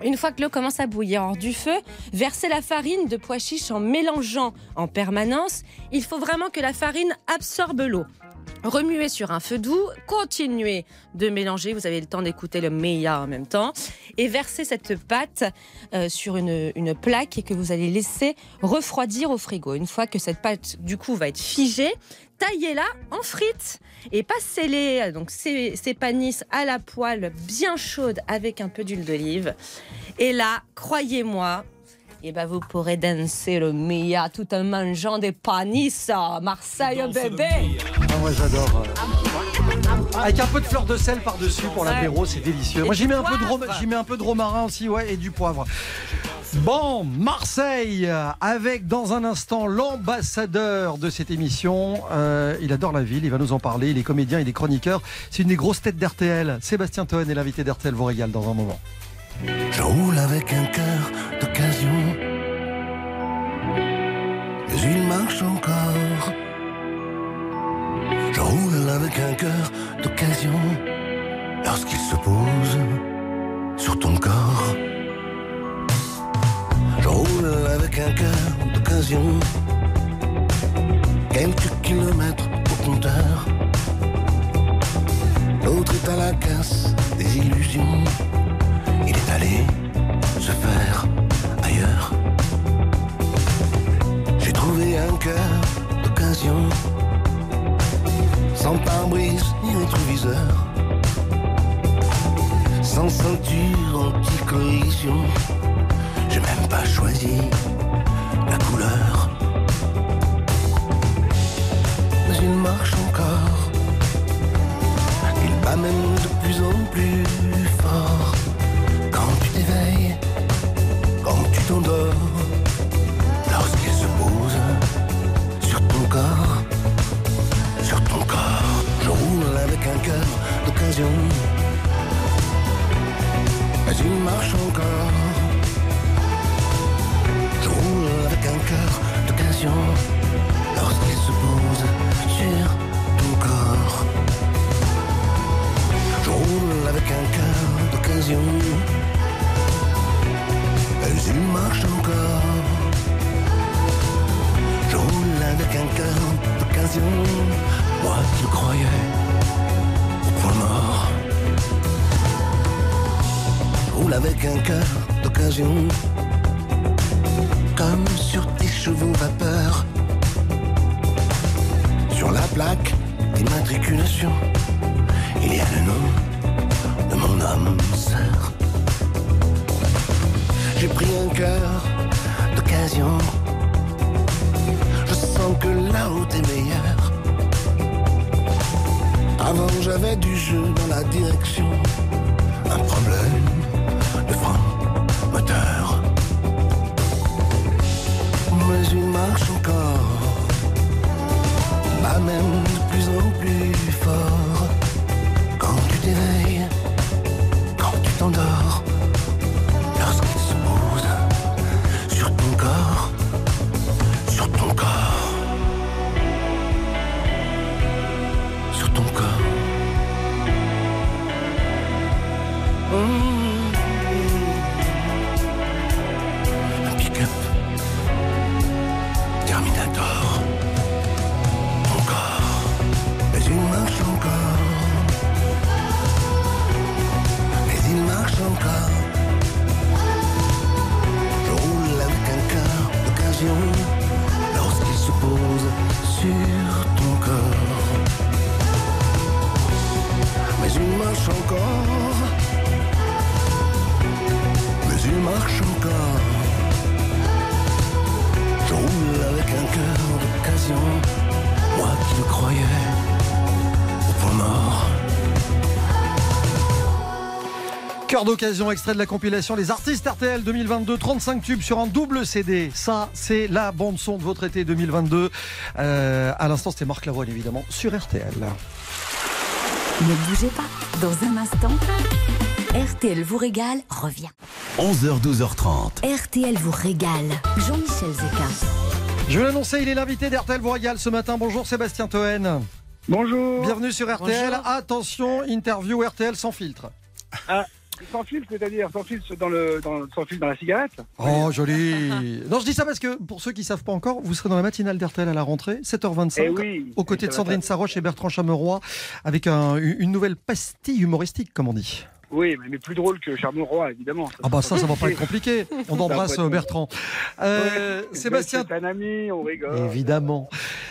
Une fois que l'eau commence à bouillir hors du feu, versez la farine de pois chiches en mélangeant en permanence. Il faut vraiment que la farine absorbe l'eau. Remuez sur un feu doux, continuez de mélanger, vous avez le temps d'écouter le meilleur en même temps, et versez cette pâte euh, sur une, plaque que vous allez laisser refroidir au frigo. Une fois que cette pâte du coup va être figée, taillez-la en frites et passez-les, donc ces, ces panisses à la poêle bien chaude avec un peu d'huile d'olive. Et là, croyez-moi, eh ben vous pourrez danser le Mia tout en mangeant des panisses à Marseille, bébé. Ah, moi j'adore. Avec un peu de fleur de sel par-dessus pour l'apéro, c'est délicieux. Et Moi j'y mets, un peu de j'y mets un peu de romarin aussi, ouais, et du poivre. Bon, Marseille, euh, avec dans un instant l'ambassadeur de cette émission. Euh, il adore la ville, il va nous en parler. Il est comédien, il est chroniqueur. C'est une des grosses têtes d'RTL. Sébastien Toen est l'invité d'RTL vous régale dans un moment. Je roule avec un cœur d'occasion. Mais il marche encore. Je roule avec un cœur d'occasion. Lorsqu'il se pose sur ton corps. Avec un cœur d'occasion. Quelques kilomètres au compteur. L'autre est à la casse des illusions. Il est allé se faire ailleurs. J'ai trouvé un cœur d'occasion, sans pare-brise ni rétroviseur, sans ceinture anti-collision même pas choisi la couleur. Mais il marche encore. Il bat même de plus en plus fort. Quand tu t'éveilles, quand tu t'endors, lorsqu'il se pose sur ton corps, sur ton corps, je roule avec un cœur d'occasion. Mais il marche encore. Je roule avec un cœur d'occasion lorsqu'il se pose sur ton corps. Je roule avec un cœur d'occasion. Mais il marche encore. Je roule avec un cœur d'occasion. Moi qui croyais au point mort. Je roule avec un cœur d'occasion. Sur tes chevaux vapeur. Sur la plaque d'immatriculation, il y a le nom de mon âme sœur. J'ai pris un cœur d'occasion. Je sens que la route est meilleure. Avant j'avais du jeu dans la direction. Un problème de frein moteur. Mais il marche encore. Bah même de plus en plus fort. Cœur d'occasion, extrait de la compilation Les Artistes RTL 2022, 35 tubes sur un double CD. Ça, c'est la bande-son de votre été 2022. Euh, à l'instant, c'était Marc Lavoine, évidemment, sur RTL. Ne bougez pas. Dans un instant, RTL vous régale revient. 11h, 12h30. RTL vous régale. Jean-Michel Zeka. Je vais l'annoncer, il est l'invité d'RTL vous régale ce matin. Bonjour Sébastien Toen. Bonjour. Bienvenue sur RTL. Attention, interview RTL sans filtre. Sans fil, c'est-à-dire sans fil dans le dans, sans fil dans la cigarette. Oh, joli. Non, je dis ça parce que pour ceux qui ne savent pas encore, vous serez dans la matinale d'RTL à la rentrée, 7h25, Eh oui. aux côtés de Sandrine Saroche et Bertrand Chameroy, avec un- une nouvelle pastille humoristique, comme on dit. Oui, mais, plus drôle que Charmant Roi, évidemment. Ah bah ça, ça va pas être compliqué. On embrasse euh, Bertrand. Euh, Ouais, Sébastien, C'est un ami, on rigole. évidemment.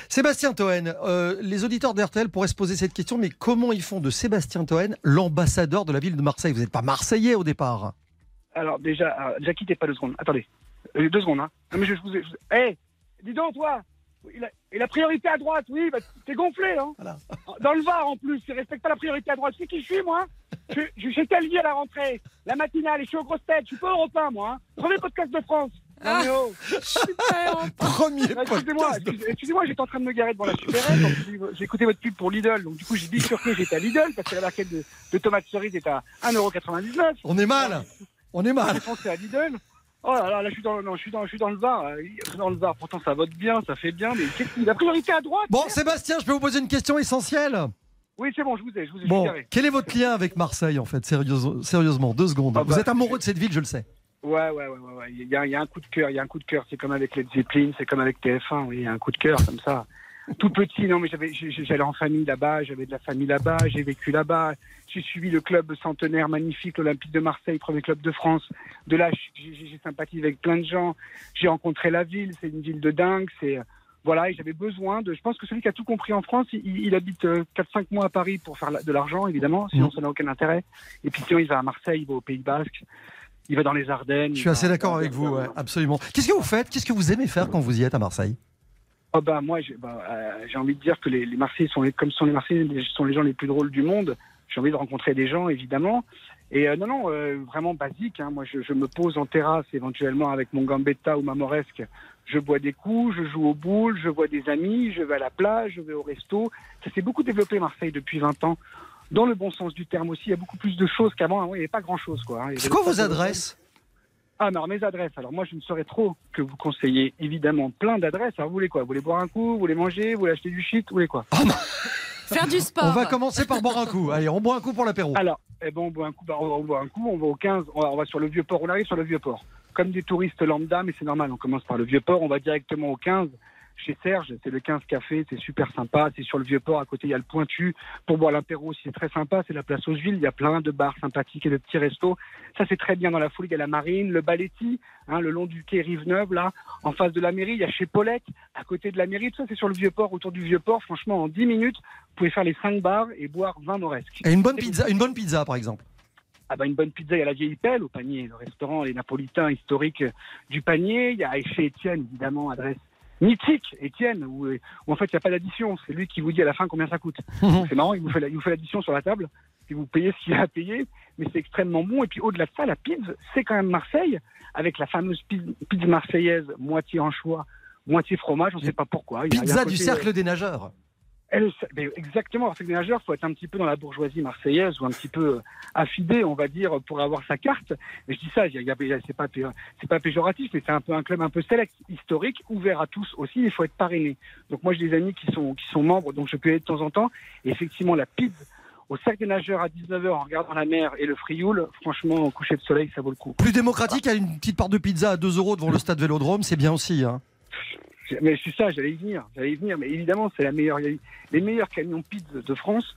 Sébastien Toen, euh, les auditeurs d'RTL pourraient se poser cette question, mais comment ils font de Sébastien Toen l'ambassadeur de la ville de Marseille? Vous n'êtes pas Marseillais au départ. Alors déjà, alors, déjà quittez pas deux secondes. Attendez, Euh, deux secondes. Hein. Non, mais je, vous ai. je- Hé, dis donc toi. Il a, il a priorité à droite, oui, bah, t'es gonflé, hein. Voilà. Dans le Var en plus, il respecte pas la priorité à droite. C'est qui je suis, moi Je, je suis Calvi à la rentrée, la matinale, et je suis aux grosses têtes, je suis pas européen, moi. Hein. Premier podcast de France. Non, mais oh. Premier Ah, Excusez-moi, podcast. excusez- excusez-moi, j'étais en train de me garer devant la supérette. donc j'ai- écouté votre pub pour Lidl, donc du coup j'ai bifurqué, j'étais à Lidl parce que la barquette de, de tomates cerises est à 1,99€. On est mal. On est mal. J'ai pensé à Lidl. Oh là là, là je suis dans, non, je suis dans, je suis dans le Var. euh, dans le Var. Pourtant ça vote bien, ça fait bien, mais qu'est-ce qu'il a priorité à droite Bon. Sébastien, je peux vous poser une question essentielle. Oui, c'est bon, je vous ai, je vous ai, Bon, quel est votre lien avec Marseille, en fait, sérieuse- sérieusement? Deux secondes. Ah Vous bah, êtes amoureux de cette ville, je le sais. Ouais, ouais, ouais, ouais. Il y a, il y a un coup de cœur, il y a un coup de cœur. C'est comme avec Led Zeppelin, c'est comme avec TF1, oui, il y a un coup de cœur comme ça. Tout petit, non, mais j'avais, j'allais en famille là-bas, j'avais de la famille là-bas, j'ai vécu là-bas. J'ai suivi le club centenaire magnifique, l'Olympique de Marseille, premier club de France. De là, j'ai, sympathisé avec plein de gens. J'ai rencontré la ville, c'est une ville de dingue. C'est voilà, et j'avais besoin de. Je pense que celui qui a tout compris en France, il, il habite euh, 4-5 mois à Paris pour faire de l'argent, évidemment, sinon Mm. ça n'a aucun intérêt. Et puis sinon, il va à Marseille, il va au Pays Basque, il va dans les Ardennes. Je suis assez d'accord avec vous, ouais, absolument. Qu'est-ce que vous faites Qu'est-ce que vous aimez faire quand vous y êtes à Marseille? Oh bah moi j'ai bah, euh, envie de dire que les, les Marseillais sont les, comme sont les Marseillais sont les gens les plus drôles du monde. j'ai envie de rencontrer des gens, évidemment. Et euh, non, non, euh, vraiment basique. hein. Moi, je, je me pose en terrasse éventuellement avec mon gambetta ou ma moresque. Je bois des coups, je joue aux boules, je vois des amis, je vais à la plage, je vais au resto. Ça s'est beaucoup développé Marseille depuis 20 ans. Dans le bon sens du terme aussi, il y a beaucoup plus de choses qu'avant. Avant, il n'y avait pas grand-chose. quoi. hein. C'est quoi vos adresses? Ah, mais alors mes adresses. Alors moi, je ne saurais trop que vous conseillez évidemment plein d'adresses. Alors vous voulez quoi? Vous voulez boire un coup? Vous voulez manger? Vous voulez acheter du shit? Vous voulez quoi? Faire du sport. On va commencer par boire un coup. Allez, on boit un coup pour l'apéro. Alors, eh ben, on boit un coup, bah, on on boit un coup, on va au 15, on va, on va sur le vieux port, on arrive sur le vieux port. Comme des touristes lambda, mais c'est normal, on commence par le vieux port, on va directement au 15 chez Serge, c'est le 15 café, c'est super sympa, c'est sur le vieux port, à côté il y a le pointu, pour boire l'apéro aussi, c'est très sympa, c'est la place aux villes, il y a plein de bars sympathiques et de petits restos, ça c'est très bien dans la foule, il y a la marine, le Baletti, hein, le long du quai Rive-Neuve, là, en face de la mairie, il y a chez Paulette, à côté de la mairie, tout ça c'est sur le vieux port, autour du vieux port, franchement en 10 minutes, vous pouvez faire les 5 bars et boire 20 moresques. Et une bonne pizza, une bonne pizza par exemple. Ah bah une bonne pizza, il y a la vieille pelle au panier, le restaurant Les Napolitains historiques du panier. Il y a chez Étienne, évidemment, adresse mythique, Étienne, où, où en fait il n'y a pas d'addition. C'est lui qui vous dit à la fin combien ça coûte. c'est marrant, il vous fait la- l'addition sur la table, et vous payez ce qu'il a à payer, mais c'est extrêmement bon. Et puis au-delà de ça, la pizza, c'est quand même Marseille, avec la fameuse pizza, marseillaise, moitié anchois, moitié fromage, on ne sait pas pourquoi. Il a- Pizza du côté, cercle des nageurs. Et le- mais exactement, parce que les nageurs, faut être un petit peu dans la bourgeoisie marseillaise ou un petit peu euh, affidé, on va dire, pour avoir sa carte. Je dis ça, c'est pas, péjoratif, mais c'est un peu un club un peu select, historique, ouvert à tous aussi. Il faut être parrainé. Donc moi, j'ai des amis qui sont membres, donc je peux y aller de temps en temps. Et effectivement, la pizza au cercle des nageurs à 19h en regardant la mer et le frioul, franchement, au coucher de soleil, ça vaut le coup. Plus démocratique, à une petite part de pizza à 2 euros devant le stade Vélodrome, c'est bien aussi. hein. Mais c'est ça, j'allais y venir, j'allais y venir. Mais évidemment, c'est la meilleure. Les meilleurs camions pizza de France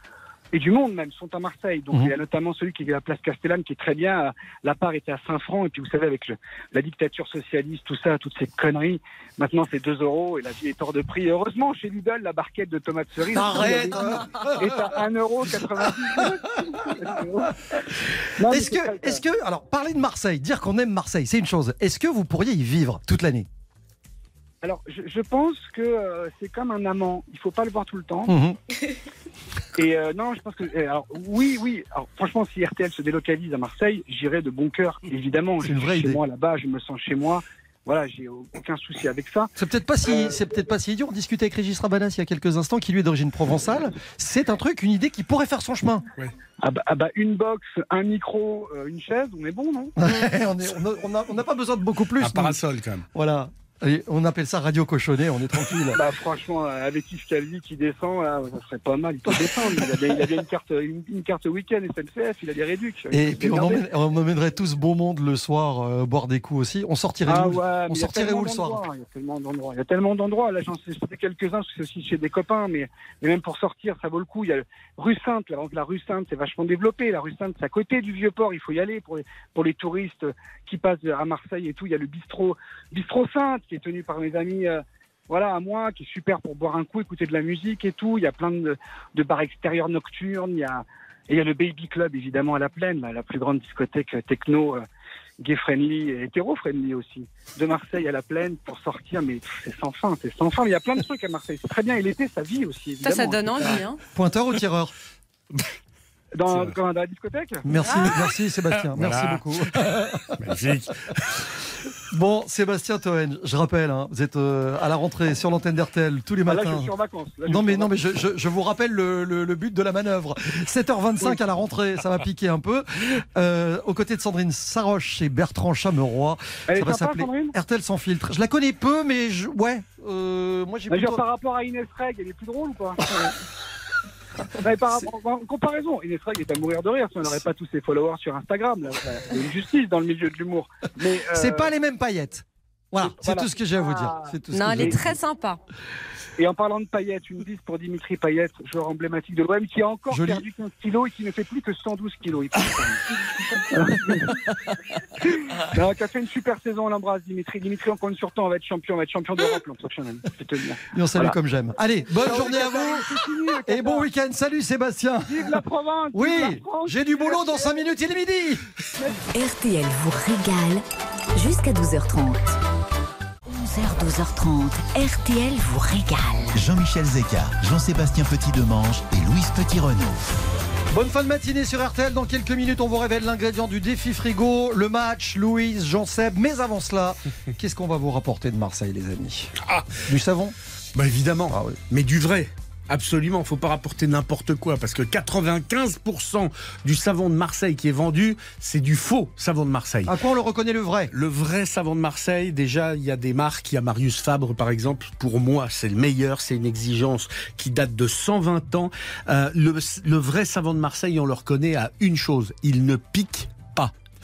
et du monde même sont à Marseille. Donc Mhm. il y a notamment celui qui est à la place Castellane qui est très bien. La part était à 5 francs et puis vous savez avec le- la dictature socialiste, tout ça, toutes ces conneries. Maintenant c'est 2 euros et la vie est hors de prix. Heureusement chez Lidl la barquette de tomates cerises Arrête est à 1,99 Est-ce que, est-ce que, alors, parler de Marseille, dire qu'on aime Marseille, c'est une chose. Est-ce que vous pourriez y vivre toute l'année? Alors je, je pense que euh, c'est comme un amant. Il faut pas le voir tout le temps. Mhm. Et euh, non, je pense que alors, oui, oui. Alors, franchement, si RTL se délocalise à Marseille, j'irai de bon cœur. Évidemment, C'est je une suis vraie chez idée. moi là-bas, je me sens chez moi. Voilà, j'ai aucun souci avec ça. C'est peut-être pas si, Euh, c'est peut-être pas si idiot. On discutait avec Régis Rabanas il y a quelques instants, qui lui est d'origine provençale. C'est un truc, une idée qui pourrait faire son chemin. Ah bah, ah bah, une box, un micro, euh, une chaise, on est bon, non? On n'a pas besoin de beaucoup plus. Un parasol quand même. Voilà. Allez, on appelle ça radio cochonnet, on est tranquille. Bah franchement, euh, avec Yves Calvi qui descend, là, ça serait pas mal. Il peut descendre. Il a bien, il a bien une carte, une, une carte week-end SNCF. Il a des réductions. Et puis on, merder. emmène- on emmènerait tous beau monde le soir euh, boire des coups aussi. On sortirait Ah où ouais, On sortirait où le soir? Il y a tellement d'endroits. Il y a tellement d'endroits. Là, j'en sais quelques-uns, parce que c'est aussi chez des copains, mais, mais même pour sortir, ça vaut le coup. Il y a rue Sainte, la, la rue Sainte, c'est vachement développé. La rue Sainte, c'est à côté du vieux port. Il faut y aller pour les, pour les touristes qui passent à Marseille et tout. Il y a le bistrot, bistrot Sainte, qui est tenu par mes amis. euh, voilà, à moi, qui est super pour boire un coup, écouter de la musique et tout. Il y a plein de, de bars extérieurs nocturnes. Il y a, et il y a le Baby Club, évidemment, à la plaine, là, la plus grande discothèque euh, techno, euh, gay-friendly et hétéro-friendly aussi. De Marseille à la plaine pour sortir, mais c'est sans fin, c'est sans fin. Mais il y a plein de trucs à Marseille. C'est très bien. Et l'été, ça vit aussi, Ça, évidemment. ça donne envie. Hein. Pointeur ou tireur Dans, dans la discothèque? Merci, merci Sébastien, merci beaucoup. Magnifique. Bon, Sébastien Toen, je rappelle, hein, vous êtes euh, à la rentrée sur l'antenne d'RTL tous les Ah, Là, matins. je suis en vacances. Là, je Non suis mais en non mais je, je- je vous rappelle le, le- le but de la manœuvre. 7h25 à la rentrée, ça va piquer un peu. Euh, aux côtés de Sandrine Saroche et Bertrand Chameroy, Elle ça va s'appeler RTL sans filtre. Je la connais peu, mais je, ouais, euh, moi j'ai Bah, plutôt. par rapport à Inès Reg, elle est plus drôle ou pas mais par rapport- en comparaison, Inès Reg est à mourir de rire si on n'aurait pas tous ses followers sur Instagram. là. Il y a une justice dans le milieu de l'humour. Mais, euh, C'est pas les mêmes paillettes. Voilà, c'est Voilà. tout ce que j'ai à vous dire. Ah. C'est tout ce Non, que elle est très sympa. Et en parlant de Payet, une bise pour Dimitri Payet, joueur emblématique de l'OM, qui a encore Joli. perdu 15 kilos et qui ne fait plus que 112 kilos. Il non, qui a fait une super saison, on l'embrasse Dimitri. Dimitri, on compte sur toi, on va être champion, on va être champion d'Europe l'an prochain. même. Et on salue Voilà. comme j'aime. Allez, bonne Ciao, journée à vous fini, et bon week-end. Salut Sébastien. Vive la Provence Oui, j'ai du boulot dans 5 minutes, il est midi. RTL vous régale jusqu'à 12h30. 11h, 12h30. RTL vous régale. Jean-Michel Zeka, Jean-Sébastien Petit-Demange et Louise Petit-Renault. Bonne fin de matinée sur RTL. Dans quelques minutes, on vous révèle l'ingrédient du défi frigo, le match, Louise, Jean-Seb. Mais avant cela, qu'est-ce qu'on va vous rapporter de Marseille, les amis? Ah. Du savon? Bah évidemment, Ah oui. mais du vrai. Absolument, faut pas rapporter n'importe quoi parce que 95% du savon de Marseille qui est vendu, c'est du faux savon de Marseille. À quoi on le reconnaît le vrai? Le vrai savon de Marseille, déjà, il y a des marques. Il y a Marius Fabre, par exemple. Pour moi, c'est le meilleur. C'est une exigence qui date de 120 ans. Euh, le, le vrai savon de Marseille, on le reconnaît à une chose. Il ne pique pas.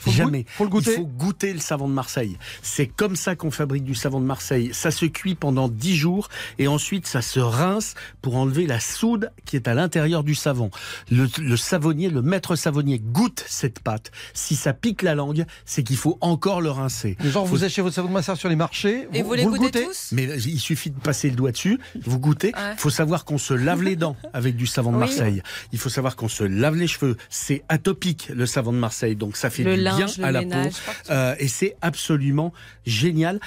Faut le Jamais. faut le goûter Il faut goûter le savon de Marseille. C'est comme ça qu'on fabrique du savon de Marseille. Ça se cuit pendant 10 jours et ensuite ça se rince pour enlever la soude qui est à l'intérieur du savon. Le, le savonnier, le maître savonnier goûte cette pâte. Si ça pique la langue, c'est qu'il faut encore le rincer. Les Faut- vous achetez votre savon de massage sur les marchés. Et vous, les le goûtez goûtez tous mais il suffit de passer le doigt dessus, vous goûtez. Il Ouais. faut savoir qu'on se lave les dents avec du savon de Oui. Marseille. Il faut savoir qu'on se lave les cheveux. C'est atopique le savon de Marseille, donc ça fait Le du bien à la ménage, peau. Euh, et c'est absolument génial.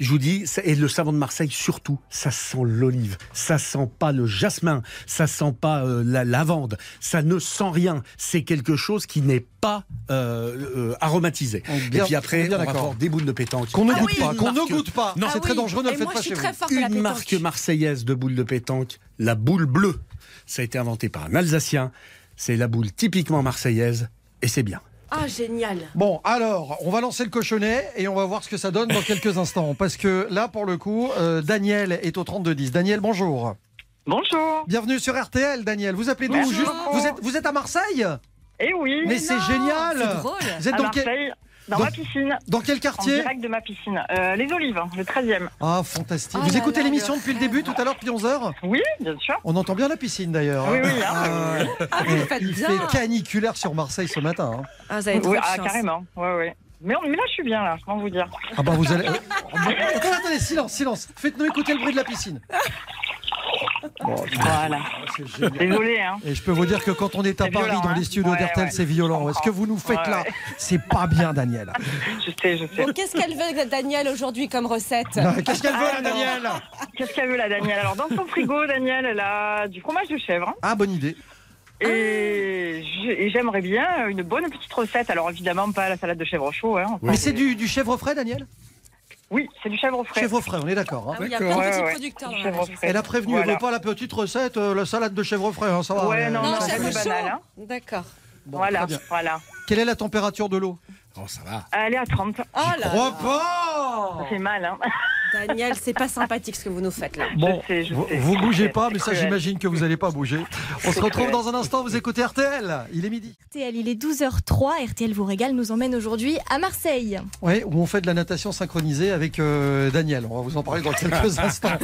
Je vous dis, et le savon de Marseille surtout, ça sent l'olive, ça sent pas le jasmin, ça sent pas euh, la lavande, ça ne sent rien. C'est quelque chose qui n'est pas euh, euh, aromatisé. On et bien- puis on après, bien on va d'accord. avoir des boules de pétanque. Qu'on ne Ah goûte oui, pas, qu'on ne goûte pas. Non, c'est très dangereux, ne le faites moi, pas je suis chez très vous. la une marque marseillaise de boules de pétanque, la boule bleue. Ça a été inventé par un Alsacien. C'est la boule typiquement marseillaise et c'est bien. Ah, génial. Bon, alors, on va lancer le cochonnet et on va voir ce que ça donne dans quelques instants. Parce que là, pour le coup, euh, Daniel est au 3210. Daniel, bonjour. Bonjour. Bienvenue sur RTL, Daniel. Vous appelez d'où juste vous êtes, vous êtes à Marseille? Eh oui, Mais c'est génial C'est drôle. Vous êtes à dans quel, Marseille, dans dans- ma piscine, dans quel en quartier direct de ma piscine. Euh, les Olives, le 13e. Ah, fantastique. Oh vous là écoutez l'émission depuis le début, tout à l'heure, depuis 11h Oui, bien sûr. On entend bien la piscine d'ailleurs. Oui, hein. oui, hein. Ah. Ah, faites Il bien. fait caniculaire sur Marseille ce matin. hein. Ah, vous avez Oui, ah, carrément. Ouais, ouais. Mais, on- mais là, je suis bien, là, comment vous dire. Ah bah vous allez. attendez, attendez, silence, silence. Faites-nous écouter le bruit de la piscine. Bon, Voilà. Désolé, hein. Et je peux vous dire que quand on est à Paris violent, dans hein. les studios Ouais, d'RTL, ouais. c'est violent. Je Ce que vous nous faites Ouais, là, c'est pas bien, Daniel. Je sais, je sais. Bon, qu'est-ce qu'elle veut, Daniel, aujourd'hui, comme recette? Qu'est-ce qu'elle veut, Ah, la Daniel? Qu'est-ce qu'elle veut, la Danielle Alors, dans son frigo, Danielle, elle a du fromage de chèvre. hein. Ah, bonne idée. Et j'aimerais bien une bonne petite recette. Alors, évidemment, pas la salade de chèvre chaud. Hein. Mais c'est du, du chèvre frais, Daniel? Oui, c'est du chèvre frais. Chèvre frais, on est d'accord. hein. Ah oui, il y a plein de Ouais, petits ouais. producteurs région. frais. Elle a prévenu, elle Voilà. veut pas la petite recette, euh, la salade de chèvre frais, hein, ça va. Ouais, non, Non, non, c'est banal. hein. D'accord. Bon, voilà, voilà. Quelle est la température de l'eau? Oh, ça va. Elle est à 30. Oh là Crois là. pas fait mal, hein. Daniel, c'est pas sympathique ce que vous nous faites là. Bon, sais, je vous, sais. vous bougez pas, mais ça j'imagine que vous n'allez pas bouger. On se retrouve cruel. dans un instant, vous écoutez RTL, il est midi. RTL, il est 12h03. RTL vous régale, nous emmène aujourd'hui à Marseille. Oui, où on fait de la natation synchronisée avec euh, Daniel. On va vous en parler dans quelques instants.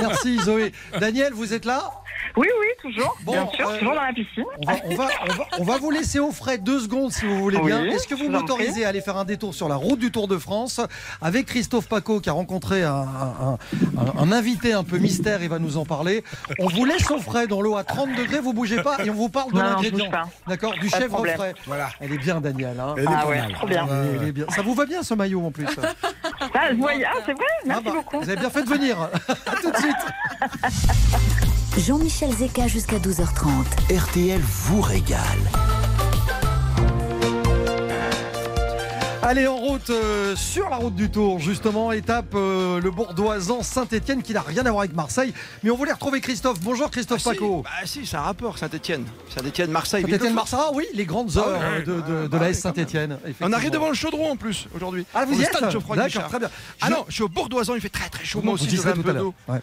Merci Zoé. Daniel, vous êtes là? Oui, oui, toujours. Bon, bien sûr, euh, toujours dans la piscine. on va, on, va, on, va, on va vous laisser au frais deux secondes si vous voulez Oui, bien. Est-ce que vous je m'autorisez à aller faire un détour sur la route du Tour de France avec Christophe Paco qui a rencontré un, un- un- un invité un peu mystère, il va nous en parler. On vous laisse au frais dans l'eau à 30 degrés, vous bougez pas et on vous parle de l'ingrédient. D'accord Du chèvre frais. Voilà. Elle est bien Daniel. hein. Elle est Ah ouais, trop bien. Ouais, ouais. Elle est bien. Ça vous va bien ce maillot en plus? Ah, je voyais- ah, c'est vrai, merci Ah bah, beaucoup. Vous avez bien fait de venir. à tout de suite. Jean-Michel Zeka jusqu'à 12h30. RTL vous régale. Allez, en route euh, sur la route du Tour, justement, étape euh, le Bourdoisan Saint-Etienne qui n'a rien à voir avec Marseille. Mais on voulait retrouver Christophe. Bonjour Christophe Ah, si, Paco. bah si, un rapport, Saint-Etienne. Saint-Etienne, Marseille. Saint-Etienne. Marseille, oui, les grandes heures Ah euh, de, de, ouais, de la S Saint-Etienne. On arrive devant le chaudron en plus aujourd'hui. Ah, vous y êtes D'accord, très bien. Ah Je- non, je suis au Bourdoisan, il fait très très chaud. Moi aussi, j'avais un tout à peu l'heure. d'eau. Ouais.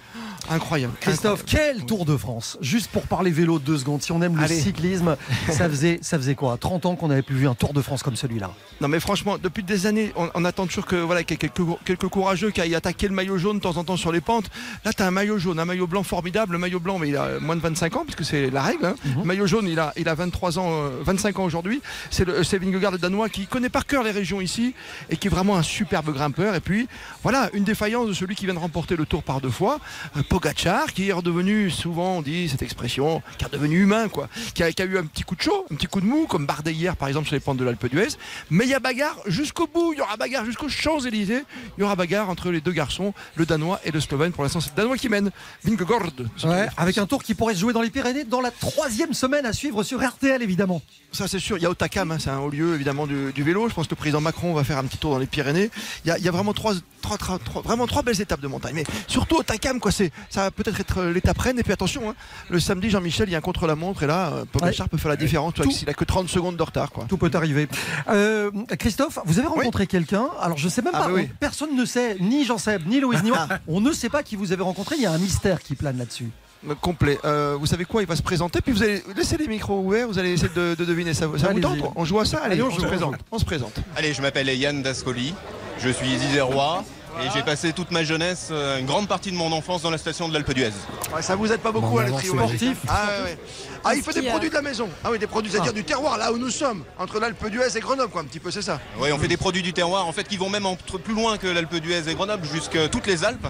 Incroyable. Christophe, quel Tour de France? Juste pour parler vélo deux secondes. Si on aime le cyclisme, ça faisait, ça faisait quoi? 30 ans qu'on n'avait plus vu un Tour de France comme celui-là. Non mais franchement, depuis des années, on, on attend toujours que voilà qu'il y ait quelques, quelques courageux qui aillent attaquer le maillot jaune de temps en temps sur les pentes. Là, tu as un maillot jaune, un maillot blanc formidable. Le maillot blanc, mais il a moins de 25 ans puisque c'est la règle. hein. Mhm. Le maillot jaune, il a, il a 23 ans, euh, 25 ans aujourd'hui. C'est le c'est Vingegaard le danois qui connaît par cœur les régions ici et qui est vraiment un superbe grimpeur. Et puis voilà, une défaillance de celui qui vient de remporter le Tour par deux fois, euh, Pogacar, qui est redevenu souvent on dit cette expression, qui est redevenu humain quoi, qui a, qui a eu un petit coup de chaud, un petit coup de mou comme Bardet hier par exemple sur les pentes de l'Alpe d'Huez. Mais il y a bagarre jusqu'au bout. Il y aura bagarre jusqu'aux Champs-Élysées. Il y aura bagarre entre les deux garçons, le Danois et le Slovène. Pour l'instant, c'est le Danois qui mène. Vingegaard. Ouais, avec un tour qui pourrait se jouer dans les Pyrénées dans la troisième semaine à suivre sur RTL évidemment. Ça c'est sûr, il y a Otakam, hein, c'est un haut lieu évidemment du, du vélo. Je pense que le président Macron va faire un petit tour dans les Pyrénées. Il y a, il y a vraiment, trois, trois, trois- vraiment trois belles étapes de montagne. Mais surtout Otakam, quoi, c'est, ça va peut-être être l'étape reine. Et puis attention, hein, le samedi Jean-Michel, il y a un contre-la-montre et là, euh, Pogacar peut faire la différence. Tout- Il a que 30 secondes de retard. Quoi. Tout peut arriver. Euh, Christophe, vous avez rencontré quelqu'un. Alors je sais même Ah, pas. bah oui. personne ne sait, ni Jean-Seb, ni Louise, ni moi. On ne sait pas qui vous avez rencontré. Il y a un mystère qui plane là-dessus. Euh, Complet. Euh, vous savez quoi Il va se présenter. Puis vous allez laisser les micros ouverts. Vous allez essayer de, de deviner. Ça, ça vous tente On joue à ça Allez, Allez, on se présente. On se présente. Allez, je m'appelle Yann Dascoli, je suis isérois et j'ai passé toute ma jeunesse, euh, une grande partie de mon enfance dans la station de l'Alpe d'Huez. Ouais, ça vous aide pas beaucoup Bon, trio sportif. hein. Ah, ouais, ouais. Ah, il fait des produits de la maison. Ah oui, des produits, c'est-à-dire Ah. du terroir, là où nous sommes, entre l'Alpe d'Huez et Grenoble, quoi, un petit peu, c'est ça. Oui, on fait des produits du terroir, en fait, qui vont même entre- plus loin que l'Alpe d'Huez et Grenoble, jusqu'à toutes les Alpes.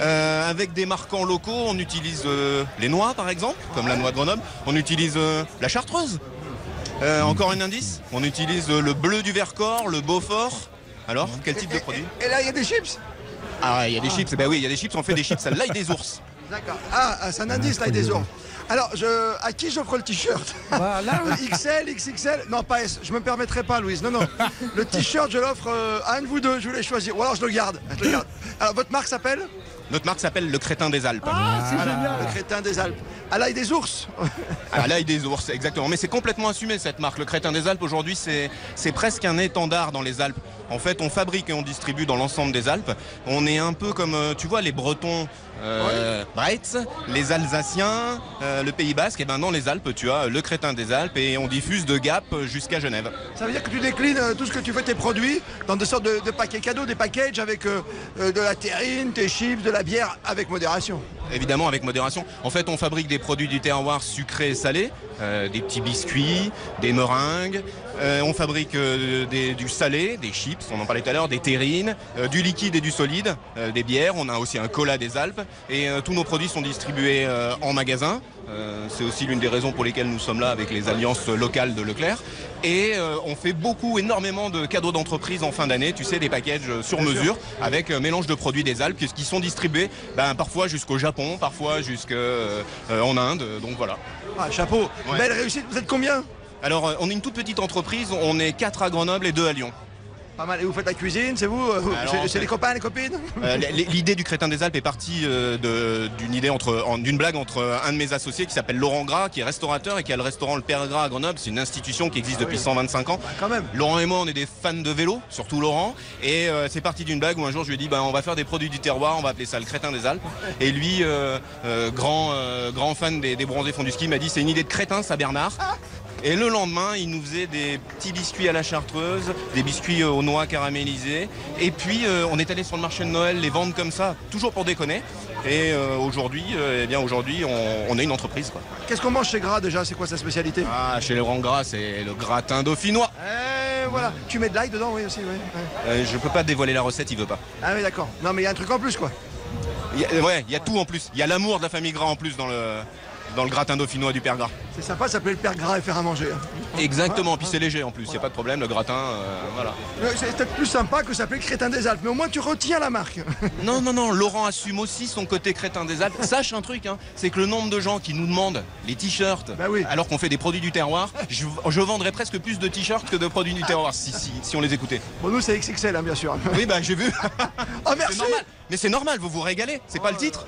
Euh, avec des marquants locaux, on utilise euh, les noix par exemple, comme la noix de Grenoble. On utilise euh, la chartreuse. Euh, encore un indice, on utilise euh, le bleu du Vercors, le Beaufort. Alors, quel type de produit Et là, il y a des chips Ah, il y a des chips, ben oui, il y a des chips, on fait des chips à l'ail des ours. D'accord. Ah, ah, c'est un indice, là, des ours. Alors, je, à qui j'offre le t-shirt Bah, là, XL, XXL Non, pas S. Je me permettrai pas, Louise. Non, non. Le t-shirt, je l'offre euh, à un de vous deux. Je voulais choisir. Ou alors, je le garde. Je le garde. Alors, votre marque s'appelle? Notre marque s'appelle le crétin des Alpes. Voilà, Le crétin des Alpes. À l'ail des ours. À l'ail des ours, exactement. Mais c'est complètement assumé cette marque. Le crétin des Alpes, aujourd'hui, c'est c'est presque un étendard dans les Alpes. En fait, on fabrique et on distribue dans l'ensemble des Alpes. On est un peu comme, euh, tu vois, les Bretons euh, Breitz, les Alsaciens, euh, le Pays Basque. Et ben dans les Alpes, tu as le crétin des Alpes et on diffuse de Gap jusqu'à Genève. Ça veut dire que tu déclines euh, tout ce que tu fais, tes produits, dans des sortes de, de paquets cadeaux, des packages avec euh, euh, de la terrine, tes chips, de la bière, avec modération. Évidemment, avec modération. En fait, on fabrique des produits du terroir sucrés et salés, euh, des petits biscuits, des meringues. Euh, on fabrique euh, des- du salé, des chips, on en parlait tout à l'heure, des terrines, euh, du liquide et du solide, des bières. On a aussi un cola des Alpes. Et tous nos produits sont distribués en magasin. C'est aussi l'une des raisons pour lesquelles nous sommes là avec les alliances locales de Leclerc. Et on fait beaucoup, énormément de cadeaux d'entreprise en fin d'année, tu sais, des packages sur Bien sûr. mesure avec mélange de produits des Alpes qui qui sont distribués ben, parfois jusqu'au Japon, parfois jusqu'en Inde. Donc voilà. Ah, chapeau. Ouais. Belle réussite. Vous êtes combien? Alors, euh, on est une toute petite entreprise, on est 4 à Grenoble et 2 à Lyon. Pas mal. Et vous faites la cuisine, c'est vous euh, C'est les copains, les copines Euh, L'idée du crétin des Alpes est partie euh, d'une idée entre, en- d'une blague entre un de mes associés qui s'appelle Laurent Gras, qui est restaurateur et qui a le restaurant Le Père Gras à Grenoble. C'est une institution qui existe depuis 125 ans. Bah, Quand même. Laurent et moi, on est des fans de vélo, surtout Laurent. Et euh, c'est parti d'une blague où un jour je lui ai dit, bah, on va faire des produits du terroir, on va appeler ça le crétin des Alpes. Et lui, grand, grand fan des, des bronzés fonds du ski, m'a dit, c'est une idée de crétin, ça Bernard. Et le lendemain, il nous faisait des petits biscuits à la chartreuse, des biscuits euh, aux noix caramélisées. Et puis, euh, on est allé sur le marché de Noël les vendre comme ça, toujours pour déconner. Et euh, aujourd'hui, euh, eh bien aujourd'hui, on, on est une entreprise. Qu'est-ce qu'on mange chez Gras déjà? C'est quoi sa spécialité? Ah, chez Laurent Gras, c'est le gratin dauphinois. Eh voilà. Tu mets de l'ail dedans, oui aussi, oui. ouais. Je peux pas dévoiler la recette, il veut pas. Ah oui, d'accord. Non, mais il y a un truc en plus, quoi. Il y a- ouais, il y a tout en plus. Il y a l'amour de la famille Gras en plus dans le, dans le gratin dauphinois du père Gras. C'est sympa, ça le père Gras et faire à manger. hein. Exactement, puis c'est léger en plus, il n'y a pas de problème, le gratin, euh, voilà. Euh, C'est peut-être plus sympa que s'appeler Crétin des Alpes, mais au moins tu retiens la marque. Non, non, non, Laurent assume aussi son côté crétin des Alpes. Sache un truc, hein, c'est que le nombre de gens qui nous demandent les t-shirts, alors qu'on fait des produits du terroir, je, je vendrais presque plus de t-shirts que de produits du terroir si, si, si on les écoutait. Bon, nous c'est XXL, hein, bien sûr. Oui, bah j'ai vu. Oh, merci normal. Mais c'est normal, vous vous régalez, c'est pas le titre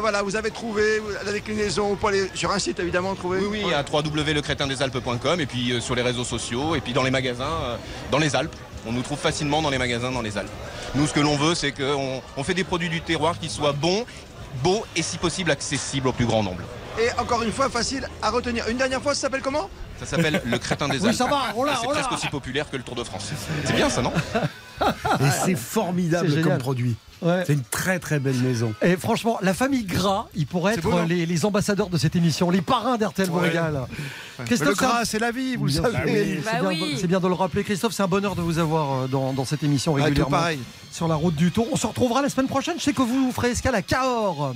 voilà, vous avez trouvé vous- la déclinaison, vous pouvez aller sur un site évidemment trouver. Oui, oui, à www.lecrétindesalpes.com et puis euh, sur les réseaux sociaux et puis dans les magasins euh, dans les Alpes. On nous trouve facilement dans les magasins dans les Alpes. Nous, ce que l'on veut, c'est qu'on on fait des produits du terroir qui soient bons, beaux et si possible accessibles au plus grand nombre. Et encore une fois, facile à retenir. Une dernière fois, ça s'appelle comment? Ça s'appelle le crétin des Oui, Alpes. ça va, on l'a, C'est presque aussi populaire que le Tour de France. C'est bien ça, non? Et c'est formidable comme produit. Ouais. C'est une très très belle maison. Et franchement, la famille Gras, ils pourraient être beau, les, les ambassadeurs de cette émission, les parrains d'RTL vous Ouais. Christophe, le c'est un- gras, c'est la vie, vous le Bien savez. oui, Bah c'est bien, oui. c'est bien de le rappeler. Christophe, c'est un bonheur de vous avoir euh, dans, dans cette émission Ah, régulièrement. pareil. Sur la route du Tour. On se retrouvera la semaine prochaine. Je sais que vous ferez escale à Cahors.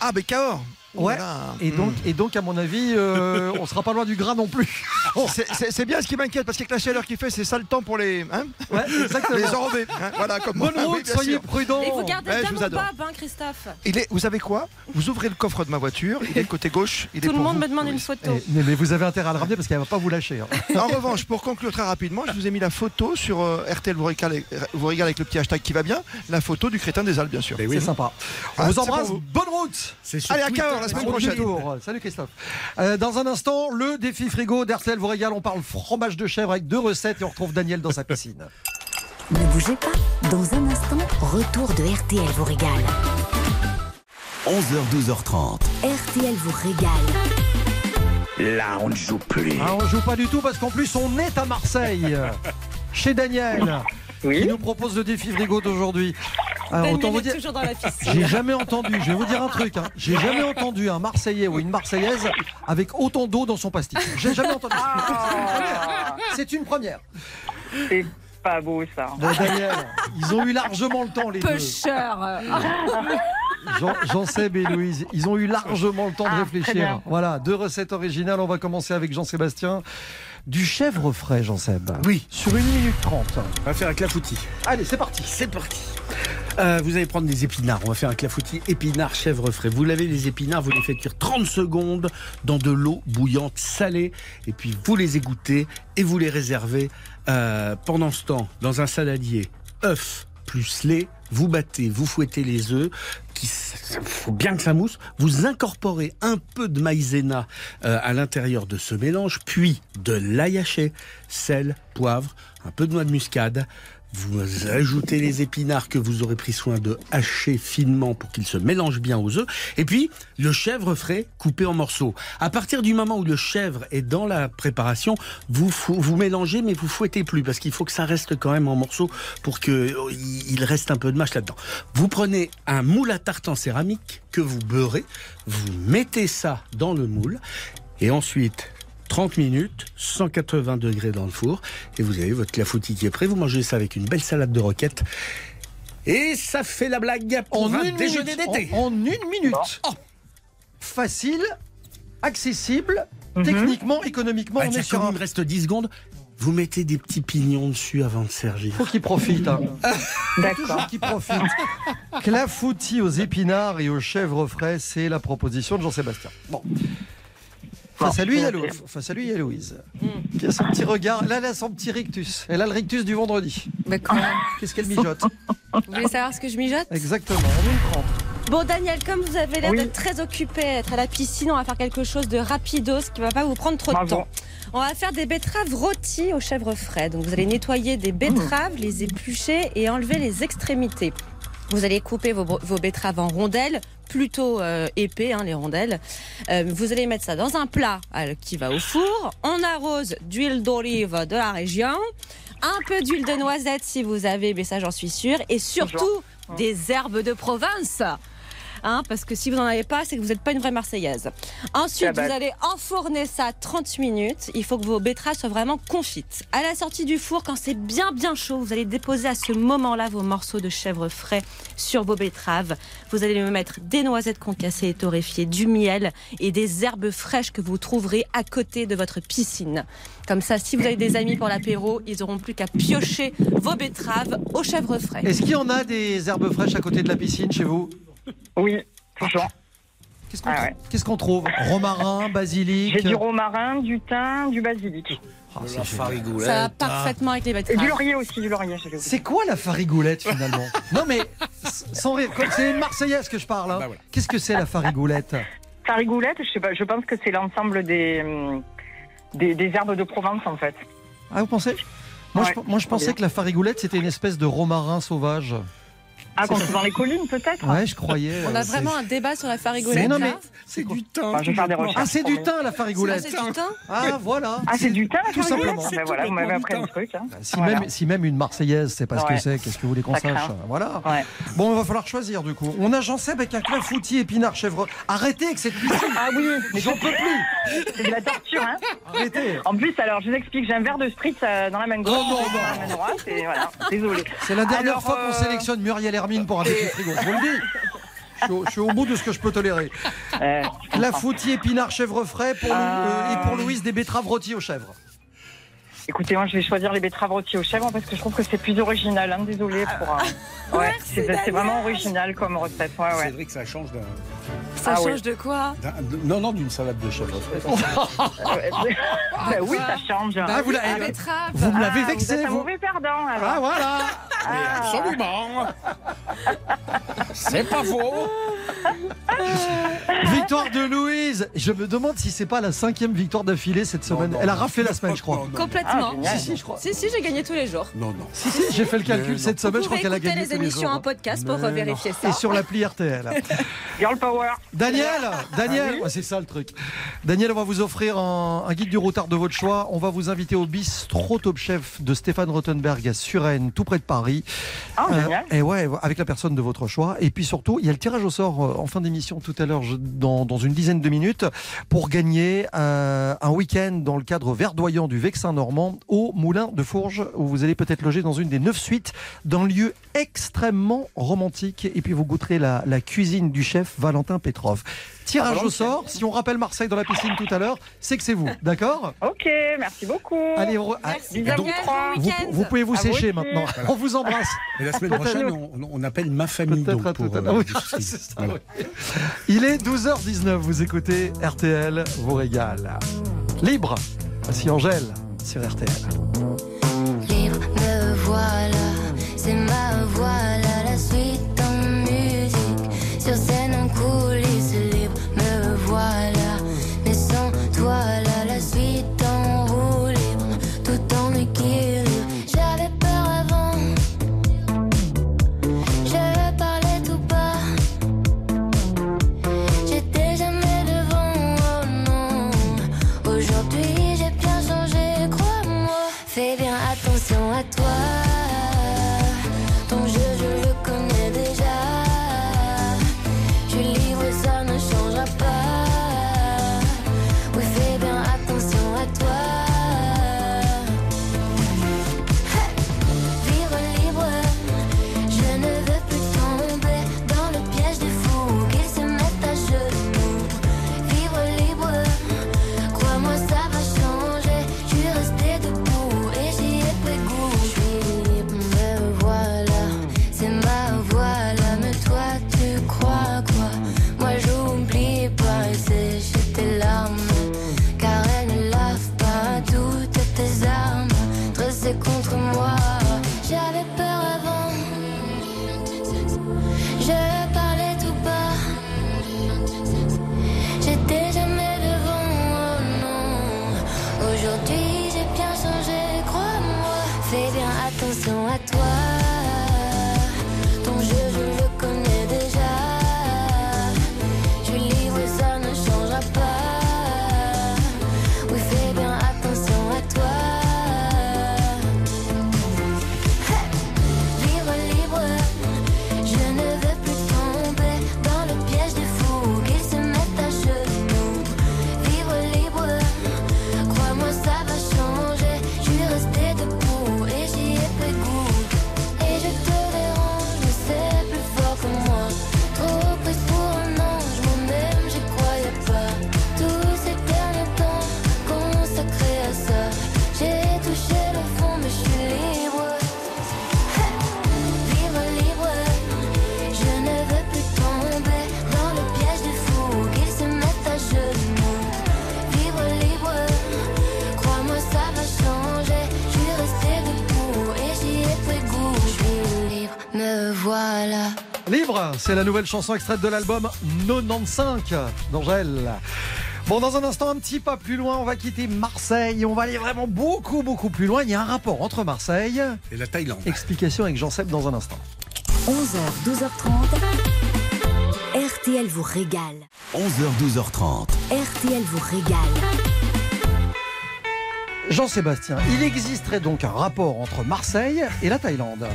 Ah, mais Cahors Ouais. Et donc, et donc, à mon avis, euh, on sera pas loin du gras non plus. C'est- C'est c'est bien ce qui m'inquiète parce qu'avec la chaleur qu'il fait, c'est ça le temps pour les, hein, Ouais, exactement. les enrobés. hein, voilà, comme. Bonne Oui, route, soyez prudents. Et vous gardez Ouais, adore. bab, hein, Christophe. Il est, vous savez quoi? Vous ouvrez le coffre de ma voiture, il est côté gauche. Il est Tout le pour monde vous, me demande une photo. Eh, mais, mais vous avez intérêt à le ramener parce qu'elle va pas vous lâcher. hein. En revanche, pour conclure très rapidement, je vous ai mis la photo sur euh, RTL vous régale, vous régale avec le petit hashtag qui va bien, la photo du crétin des Alpes, bien sûr. C'est sympa. On Ah, vous embrasse. Bonne route. Allez, à Twitter. 15 la semaine Route du prochaine. Tour. Salut Christophe. Euh, dans un instant, le défi frigo d'RTL vous régale. On parle fromage de chèvre avec deux recettes et on retrouve Daniel dans sa piscine. Ne bougez pas. Dans un instant, retour de RTL vous régale. 11h, 12h30. RTL vous régale. Là, on ne joue plus. Ah, on joue pas du tout parce qu'en plus on est à Marseille. Chez Daniel. Qui nous propose le défi frigo d'aujourd'hui. Alors, autant vous dire, piscine. J'ai jamais entendu, je vais vous dire un truc, hein. j'ai jamais entendu un Marseillais ou une Marseillaise avec autant d'eau dans son pastis. J'ai jamais entendu. C'est une première. C'est pas beau ça. Bon, Daniel, ils ont eu largement le temps les deux. Pêcheur. Jean, Jean-Seb et Louise, ils ont eu largement le temps de Ah, réfléchir. Voilà, deux recettes originales. On va commencer avec Jean-Sébastien. Du chèvre frais, Jean-Seb. Oui. Sur une minute trente. On va faire un clafoutis. Allez, c'est parti. C'est parti. Euh, vous allez prendre des épinards. On va faire un clafoutis épinards chèvre frais. Vous lavez les épinards, vous les faites cuire 30 secondes dans de l'eau bouillante salée. Et puis vous les égouttez et vous les réservez. Euh, pendant ce temps, dans un saladier, œufs plus lait, vous battez, vous fouettez les œufs. Il faut bien que ça mousse. Vous incorporez un peu de maïzena euh, à l'intérieur de ce mélange, puis de l'ail haché, sel, poivre, un peu de noix de muscade. Vous ajoutez les épinards que vous aurez pris soin de hacher finement pour qu'ils se mélangent bien aux œufs. Et puis, le chèvre frais coupé en morceaux. À partir du moment où le chèvre est dans la préparation, vous, mélangez, mais vous fouettez plus parce qu'il faut que ça reste quand même en morceaux pour qu'il il reste un peu de mâche là-dedans. Vous prenez un moule à tarte en céramique que vous beurrez, vous mettez ça dans le moule et ensuite 30 minutes, 180 degrés dans le four, et vous avez votre clafoutis qui est prêt. Vous mangez ça avec une belle salade de roquette. Et ça fait la blague pour En un une déjeuner minute. d'été. En, en une minute. Oh. Facile, accessible, techniquement, économiquement, Ah, on est sur comme un. il me reste 10 secondes, vous mettez des petits pignons dessus avant de servir. Faut qu'il profite. Hein. D'accord. Toujours qu'il profite. Clafoutis aux épinards et aux chèvres frais, c'est la proposition de Jean-Sébastien. Bon. Face à lui, il y a Lou- face à lui, il y a Louise. Qui a son petit regard. Là, elle a son petit rictus. Elle a le rictus du vendredi. Mais quand même. Qu'est-ce qu'elle mijote? Vous voulez savoir ce que je mijote? Exactement, en une trente. Bon Daniel, comme vous avez l'air Oui. d'être très occupé, être à la piscine, on va faire quelque chose de rapidos qui va pas vous prendre trop de Bravo. temps. On va faire des betteraves rôties au chèvre frais. Donc vous allez nettoyer des betteraves, les éplucher et enlever les extrémités. Vous allez couper vos, vos betteraves en rondelles, plutôt euh, épais, hein, les rondelles. Euh, vous allez mettre ça dans un plat euh, qui va au four. On arrose d'huile d'olive de la région, un peu d'huile de noisette si vous avez, mais ça j'en suis sûre, et surtout des herbes de Provence. Hein, parce que si vous n'en avez pas, c'est que vous n'êtes pas une vraie Marseillaise. Ensuite, Ah bah. vous allez enfourner ça 30 minutes. Il faut que vos betteraves soient vraiment confites. À la sortie du four, quand c'est bien bien chaud, vous allez déposer à ce moment-là vos morceaux de chèvre frais sur vos betteraves. Vous allez me mettre des noisettes concassées et torréfiées, du miel et des herbes fraîches que vous trouverez à côté de votre piscine. Comme ça, si vous avez des amis pour l'apéro, ils auront plus qu'à piocher vos betteraves au chèvre frais. Est-ce qu'il y en a des herbes fraîches à côté de la piscine chez vous? Oui, toujours. Qu'est-ce qu'on Ah ouais. qu'est-ce qu'on trouve Romarin, basilic. J'ai du romarin, du thym, du basilic. Ah, c'est La farigoulette. Ça va parfaitement avec les Et betteraves. du laurier aussi, du laurier. C'est quoi la farigoulette finalement Non mais sans rire, comme- c'est une Marseillaise que je parle. hein. Bah voilà. Qu'est-ce que c'est la farigoulette Farigoulette, je sais pas, je pense que c'est l'ensemble des, des, des herbes de Provence en fait. Ah vous pensez? Moi, Ouais, je, moi je pensais bien. que la farigoulette c'était une espèce de romarin sauvage. Ah, quand dans les collines peut-être Ouais, je croyais. On euh, a c'est- vraiment un débat sur la Mais farigoulette. non mais. C'est du thym. Je vais faire des recherches. ah c'est du thym la Ah, farigoulette. c'est du thym Ah voilà. Ah, c'est du thym la Tout simplement. Ben voilà, vous m'avez appris un truc. hein. Bah, Si, Voilà. même, si même une Marseillaise sait pas ce que c'est, qu'est-ce que vous voulez qu'on sache craint. Voilà. Ouais. Bon, il va falloir choisir du coup. On a Jean Seb avec un clafoutis épinard chèvre. Arrêtez avec cette piscine. Ah oui, mais J'en peux plus. c'est de la torture. Hein. Arrêtez. En plus, alors je vous explique, j'ai un verre de spritz euh, dans la main gauche, Oh, non, voilà, désolé. C'est la dernière fois qu'on euh, sélectionne Muriel Hermine pour un défi frigo. Je vous le dis. Je suis au- je suis au bout de ce que je peux tolérer. Euh, Clafoutis, épinards, chèvre frais pour Euh. euh, et pour Louise des betteraves rôties aux chèvres. Écoutez, moi, je vais choisir les betteraves rôties aux chèvres parce que je trouve que c'est plus original. Hein, désolé pour. euh, Ouais, c'est c'est vraiment original comme recette. Ouais, C'est ouais. vrai que ça change d'un. Ça Ah oui. change de quoi d'un- de- Non, non, d'une salade de chèvre. Bah oui, ça change. Ah, vous l'avez- La betterave. Vous me l'avez Ah, vous vexé, êtes un vous. mauvais perdant. Alors. Ah voilà Ah. Absolument C'est pas faux Victoire de Louise Je me demande si c'est pas la cinquième victoire d'affilée cette semaine. non, Elle a raflé la semaine, je crois. Non, non, Complètement. Ah, génial. Si, si, je crois. Si, si, j'ai gagné tous les jours. Non, non. Si, si, j'ai fait le calcul cette semaine, je crois qu'elle a gagné les tous les émissions en jours. podcast pour vérifier ça. Et sur l'appli RTL. Girl Power. Daniel, Daniel, ouais, c'est ça le truc. Daniel, on va vous offrir un, un guide du routard de votre choix. On va vous inviter au bistrot Top Chef de Stéphane Rottenberg à Suresnes, tout près de Paris. Ah, génial. et ouais, avec la personne de votre choix. Et puis surtout, il y a le tirage au sort euh, en fin d'émission tout à l'heure, dans, dans une dizaine de minutes, pour gagner euh, un week-end dans le cadre verdoyant du Vexin normand au Moulin de Fourges, où vous allez peut-être loger dans une des neuf suites, dans un lieu extrêmement romantique. Et puis vous goûterez la, la cuisine du chef Valentin Petrov. Tirage au sort, si on rappelle Marseille dans la piscine tout à l'heure, c'est que c'est vous, d'accord? Ok, merci beaucoup. Allez, on re- Merci, vous pouvez vous À sécher maintenant. On vous embrasse. Et la semaine prochaine, on, on appelle ma famille. Donc, à tout pour, à euh. Oui, ça, Voilà. oui. Il est 12h19, vous écoutez RTL vous régale. Libre, voici Angèle sur RTL. Libre, me voilà, c'est ma voilà, c'est la nouvelle chanson extraite de l'album 95 d'Angèle. Bon, dans un instant, un petit pas plus loin, on va quitter Marseille. On va aller vraiment beaucoup, beaucoup plus loin. Il y a un rapport entre Marseille et la Thaïlande. Explication avec Jean-Seb dans un instant. 11h, 12h30. RTL vous régale. 11h, 12h30. RTL vous régale. Jean-Sébastien, il existerait donc un rapport entre Marseille et la Thaïlande?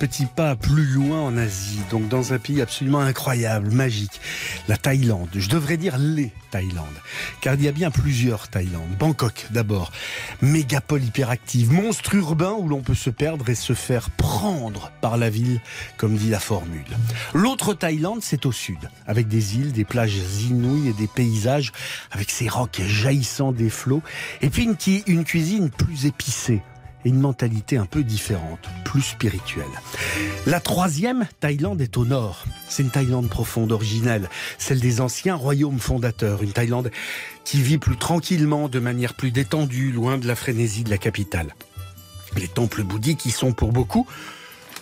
Petit pas plus loin en Asie, donc dans un pays absolument incroyable, magique, la Thaïlande. Je devrais dire les Thaïlandes, car il y a bien plusieurs Thaïlandes. Bangkok d'abord, mégapole hyperactive, monstre urbain où l'on peut se perdre et se faire prendre par la ville, comme dit la formule. L'autre Thaïlande, c'est au sud, avec des îles, des plages inouïes et des paysages avec ces rocs jaillissant des flots, et puis une cuisine plus épicée et une mentalité un peu différente, plus spirituelle. La troisième, Thaïlande, est au nord. C'est une Thaïlande profonde, originelle, celle des anciens royaumes fondateurs, une Thaïlande qui vit plus tranquillement, de manière plus détendue, loin de la frénésie de la capitale. Les temples bouddhiques y sont pour beaucoup.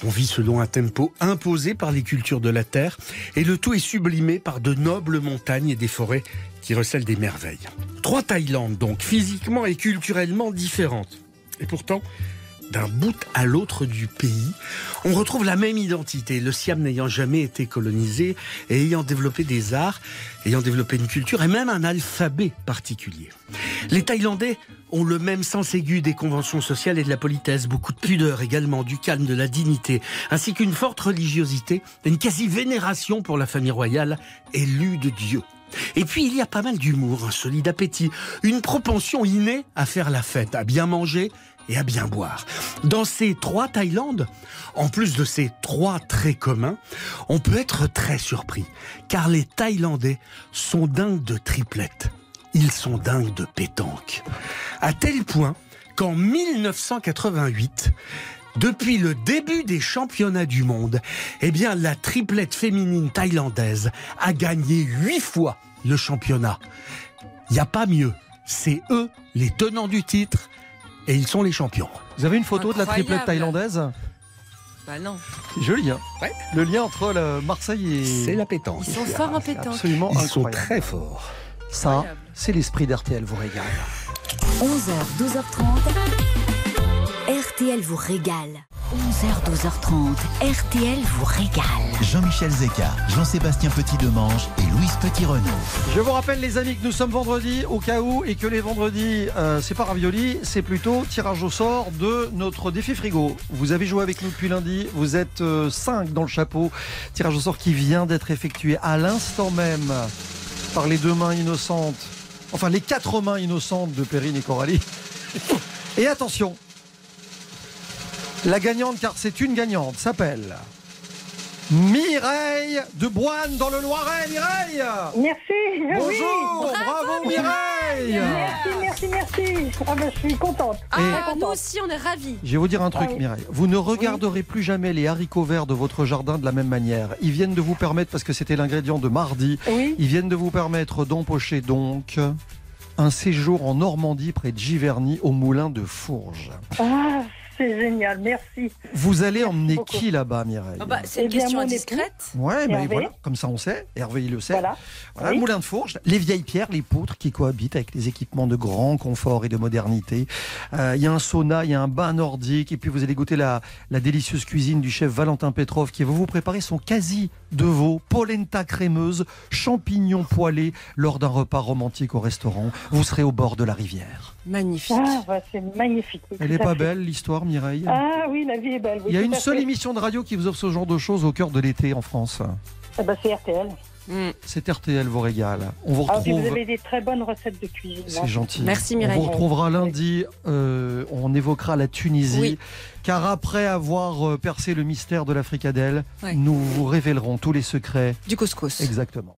On vit selon un tempo imposé par les cultures de la terre et le tout est sublimé par de nobles montagnes et des forêts qui recèlent des merveilles. Trois Thaïlandes donc, physiquement et culturellement différentes. Et pourtant, d'un bout à l'autre du pays, on retrouve la même identité, le Siam n'ayant jamais été colonisé et ayant développé des arts, ayant développé une culture et même un alphabet particulier. Les Thaïlandais ont le même sens aigu des conventions sociales et de la politesse, beaucoup de pudeur également, du calme, de la dignité, ainsi qu'une forte religiosité, une quasi-vénération pour la famille royale, élue de Dieu. Et puis il y a pas mal d'humour, un solide appétit, une propension innée à faire la fête, à bien manger et à bien boire. Dans ces trois Thaïlandes, en plus de ces trois traits communs, on peut être très surpris, car les Thaïlandais sont dingues de triplettes. Ils sont dingues de pétanque. À tel point qu'en 1988, depuis le début des championnats du monde, eh bien, la triplette féminine thaïlandaise a gagné huit fois le championnat. Il n'y a pas mieux. C'est eux les tenants du titre et ils sont les champions. Vous avez une photo de la triplette thaïlandaise? Bah non. C'est joli, hein Le lien entre le Marseille et. C'est la pétanque. Ils sont forts en pétanque. Absolument Ils sont très forts. Ça, c'est l'esprit d'RTL vous régale. 11h, 12h30. RTL vous régale. 11h, 12h30. RTL vous régale. Jean-Michel Zeka, Jean-Sébastien Petit-Demange et Louise Petit-Renaud. Je vous rappelle les amis que nous sommes vendredi au cas où et que les vendredis euh, c'est pas ravioli, c'est plutôt tirage au sort de notre défi frigo. Vous avez joué avec nous depuis lundi, vous êtes 5 dans le chapeau. Tirage au sort qui vient d'être effectué à l'instant même par les deux mains innocentes, enfin les quatre mains innocentes de Perrine et Coralie. Et attention, la gagnante, car c'est une gagnante, s'appelle Mireille de Boine dans le Loiret. Mireille Merci. Bonjour, oui. bravo, Mireille. Merci, merci, merci. Ah ben, je suis contente. Ah, nous aussi, on est ravis. Je vais vous dire un truc, Ah oui. Mireille. Vous ne regarderez plus jamais les haricots verts de votre jardin de la même manière. Ils viennent de vous permettre, parce que c'était l'ingrédient de mardi, Oui. ils viennent de vous permettre d'empocher donc un séjour en Normandie près de Giverny au moulin de Fourges. Ah, c'est génial. Merci. Vous allez emmener beaucoup. qui là-bas, Mireille Ah bah, c'est Eh une bien, question indiscrète. Ouais, Hervé. voilà, comme ça on sait. Hervé, il le sait. Voilà. Voilà, Oui. le moulin de Fourges, les vieilles pierres, les poutres qui cohabitent avec les équipements de grand confort et de modernité. Euh, Il y a un sauna, il y a un bain nordique, et puis vous allez goûter la, la délicieuse cuisine du chef Valentin Petrov qui va vous préparer son quasi de veau, polenta crémeuse, champignons poêlés lors d'un repas romantique au restaurant. Vous serez au bord de la rivière. Magnifique. Ah, bah, c'est magnifique. Elle tout est à pas fait. belle l'histoire, Mireille? Ah oui, la vie est belle. oui, Il y a une seule fait. émission de radio qui vous offre ce genre de choses au cœur de l'été en France. Ah bah, c'est RTL. Mm. C'est RTL vous régale. On vous Ah, retrouve. vous avez des très bonnes recettes de cuisine. hein. C'est gentil. Merci, On Mireille. vous retrouvera lundi. euh, on évoquera la Tunisie. Oui. Car après avoir euh, percé le mystère de la fricadelle, Ouais. nous vous révélerons tous les secrets. Du couscous. Exactement.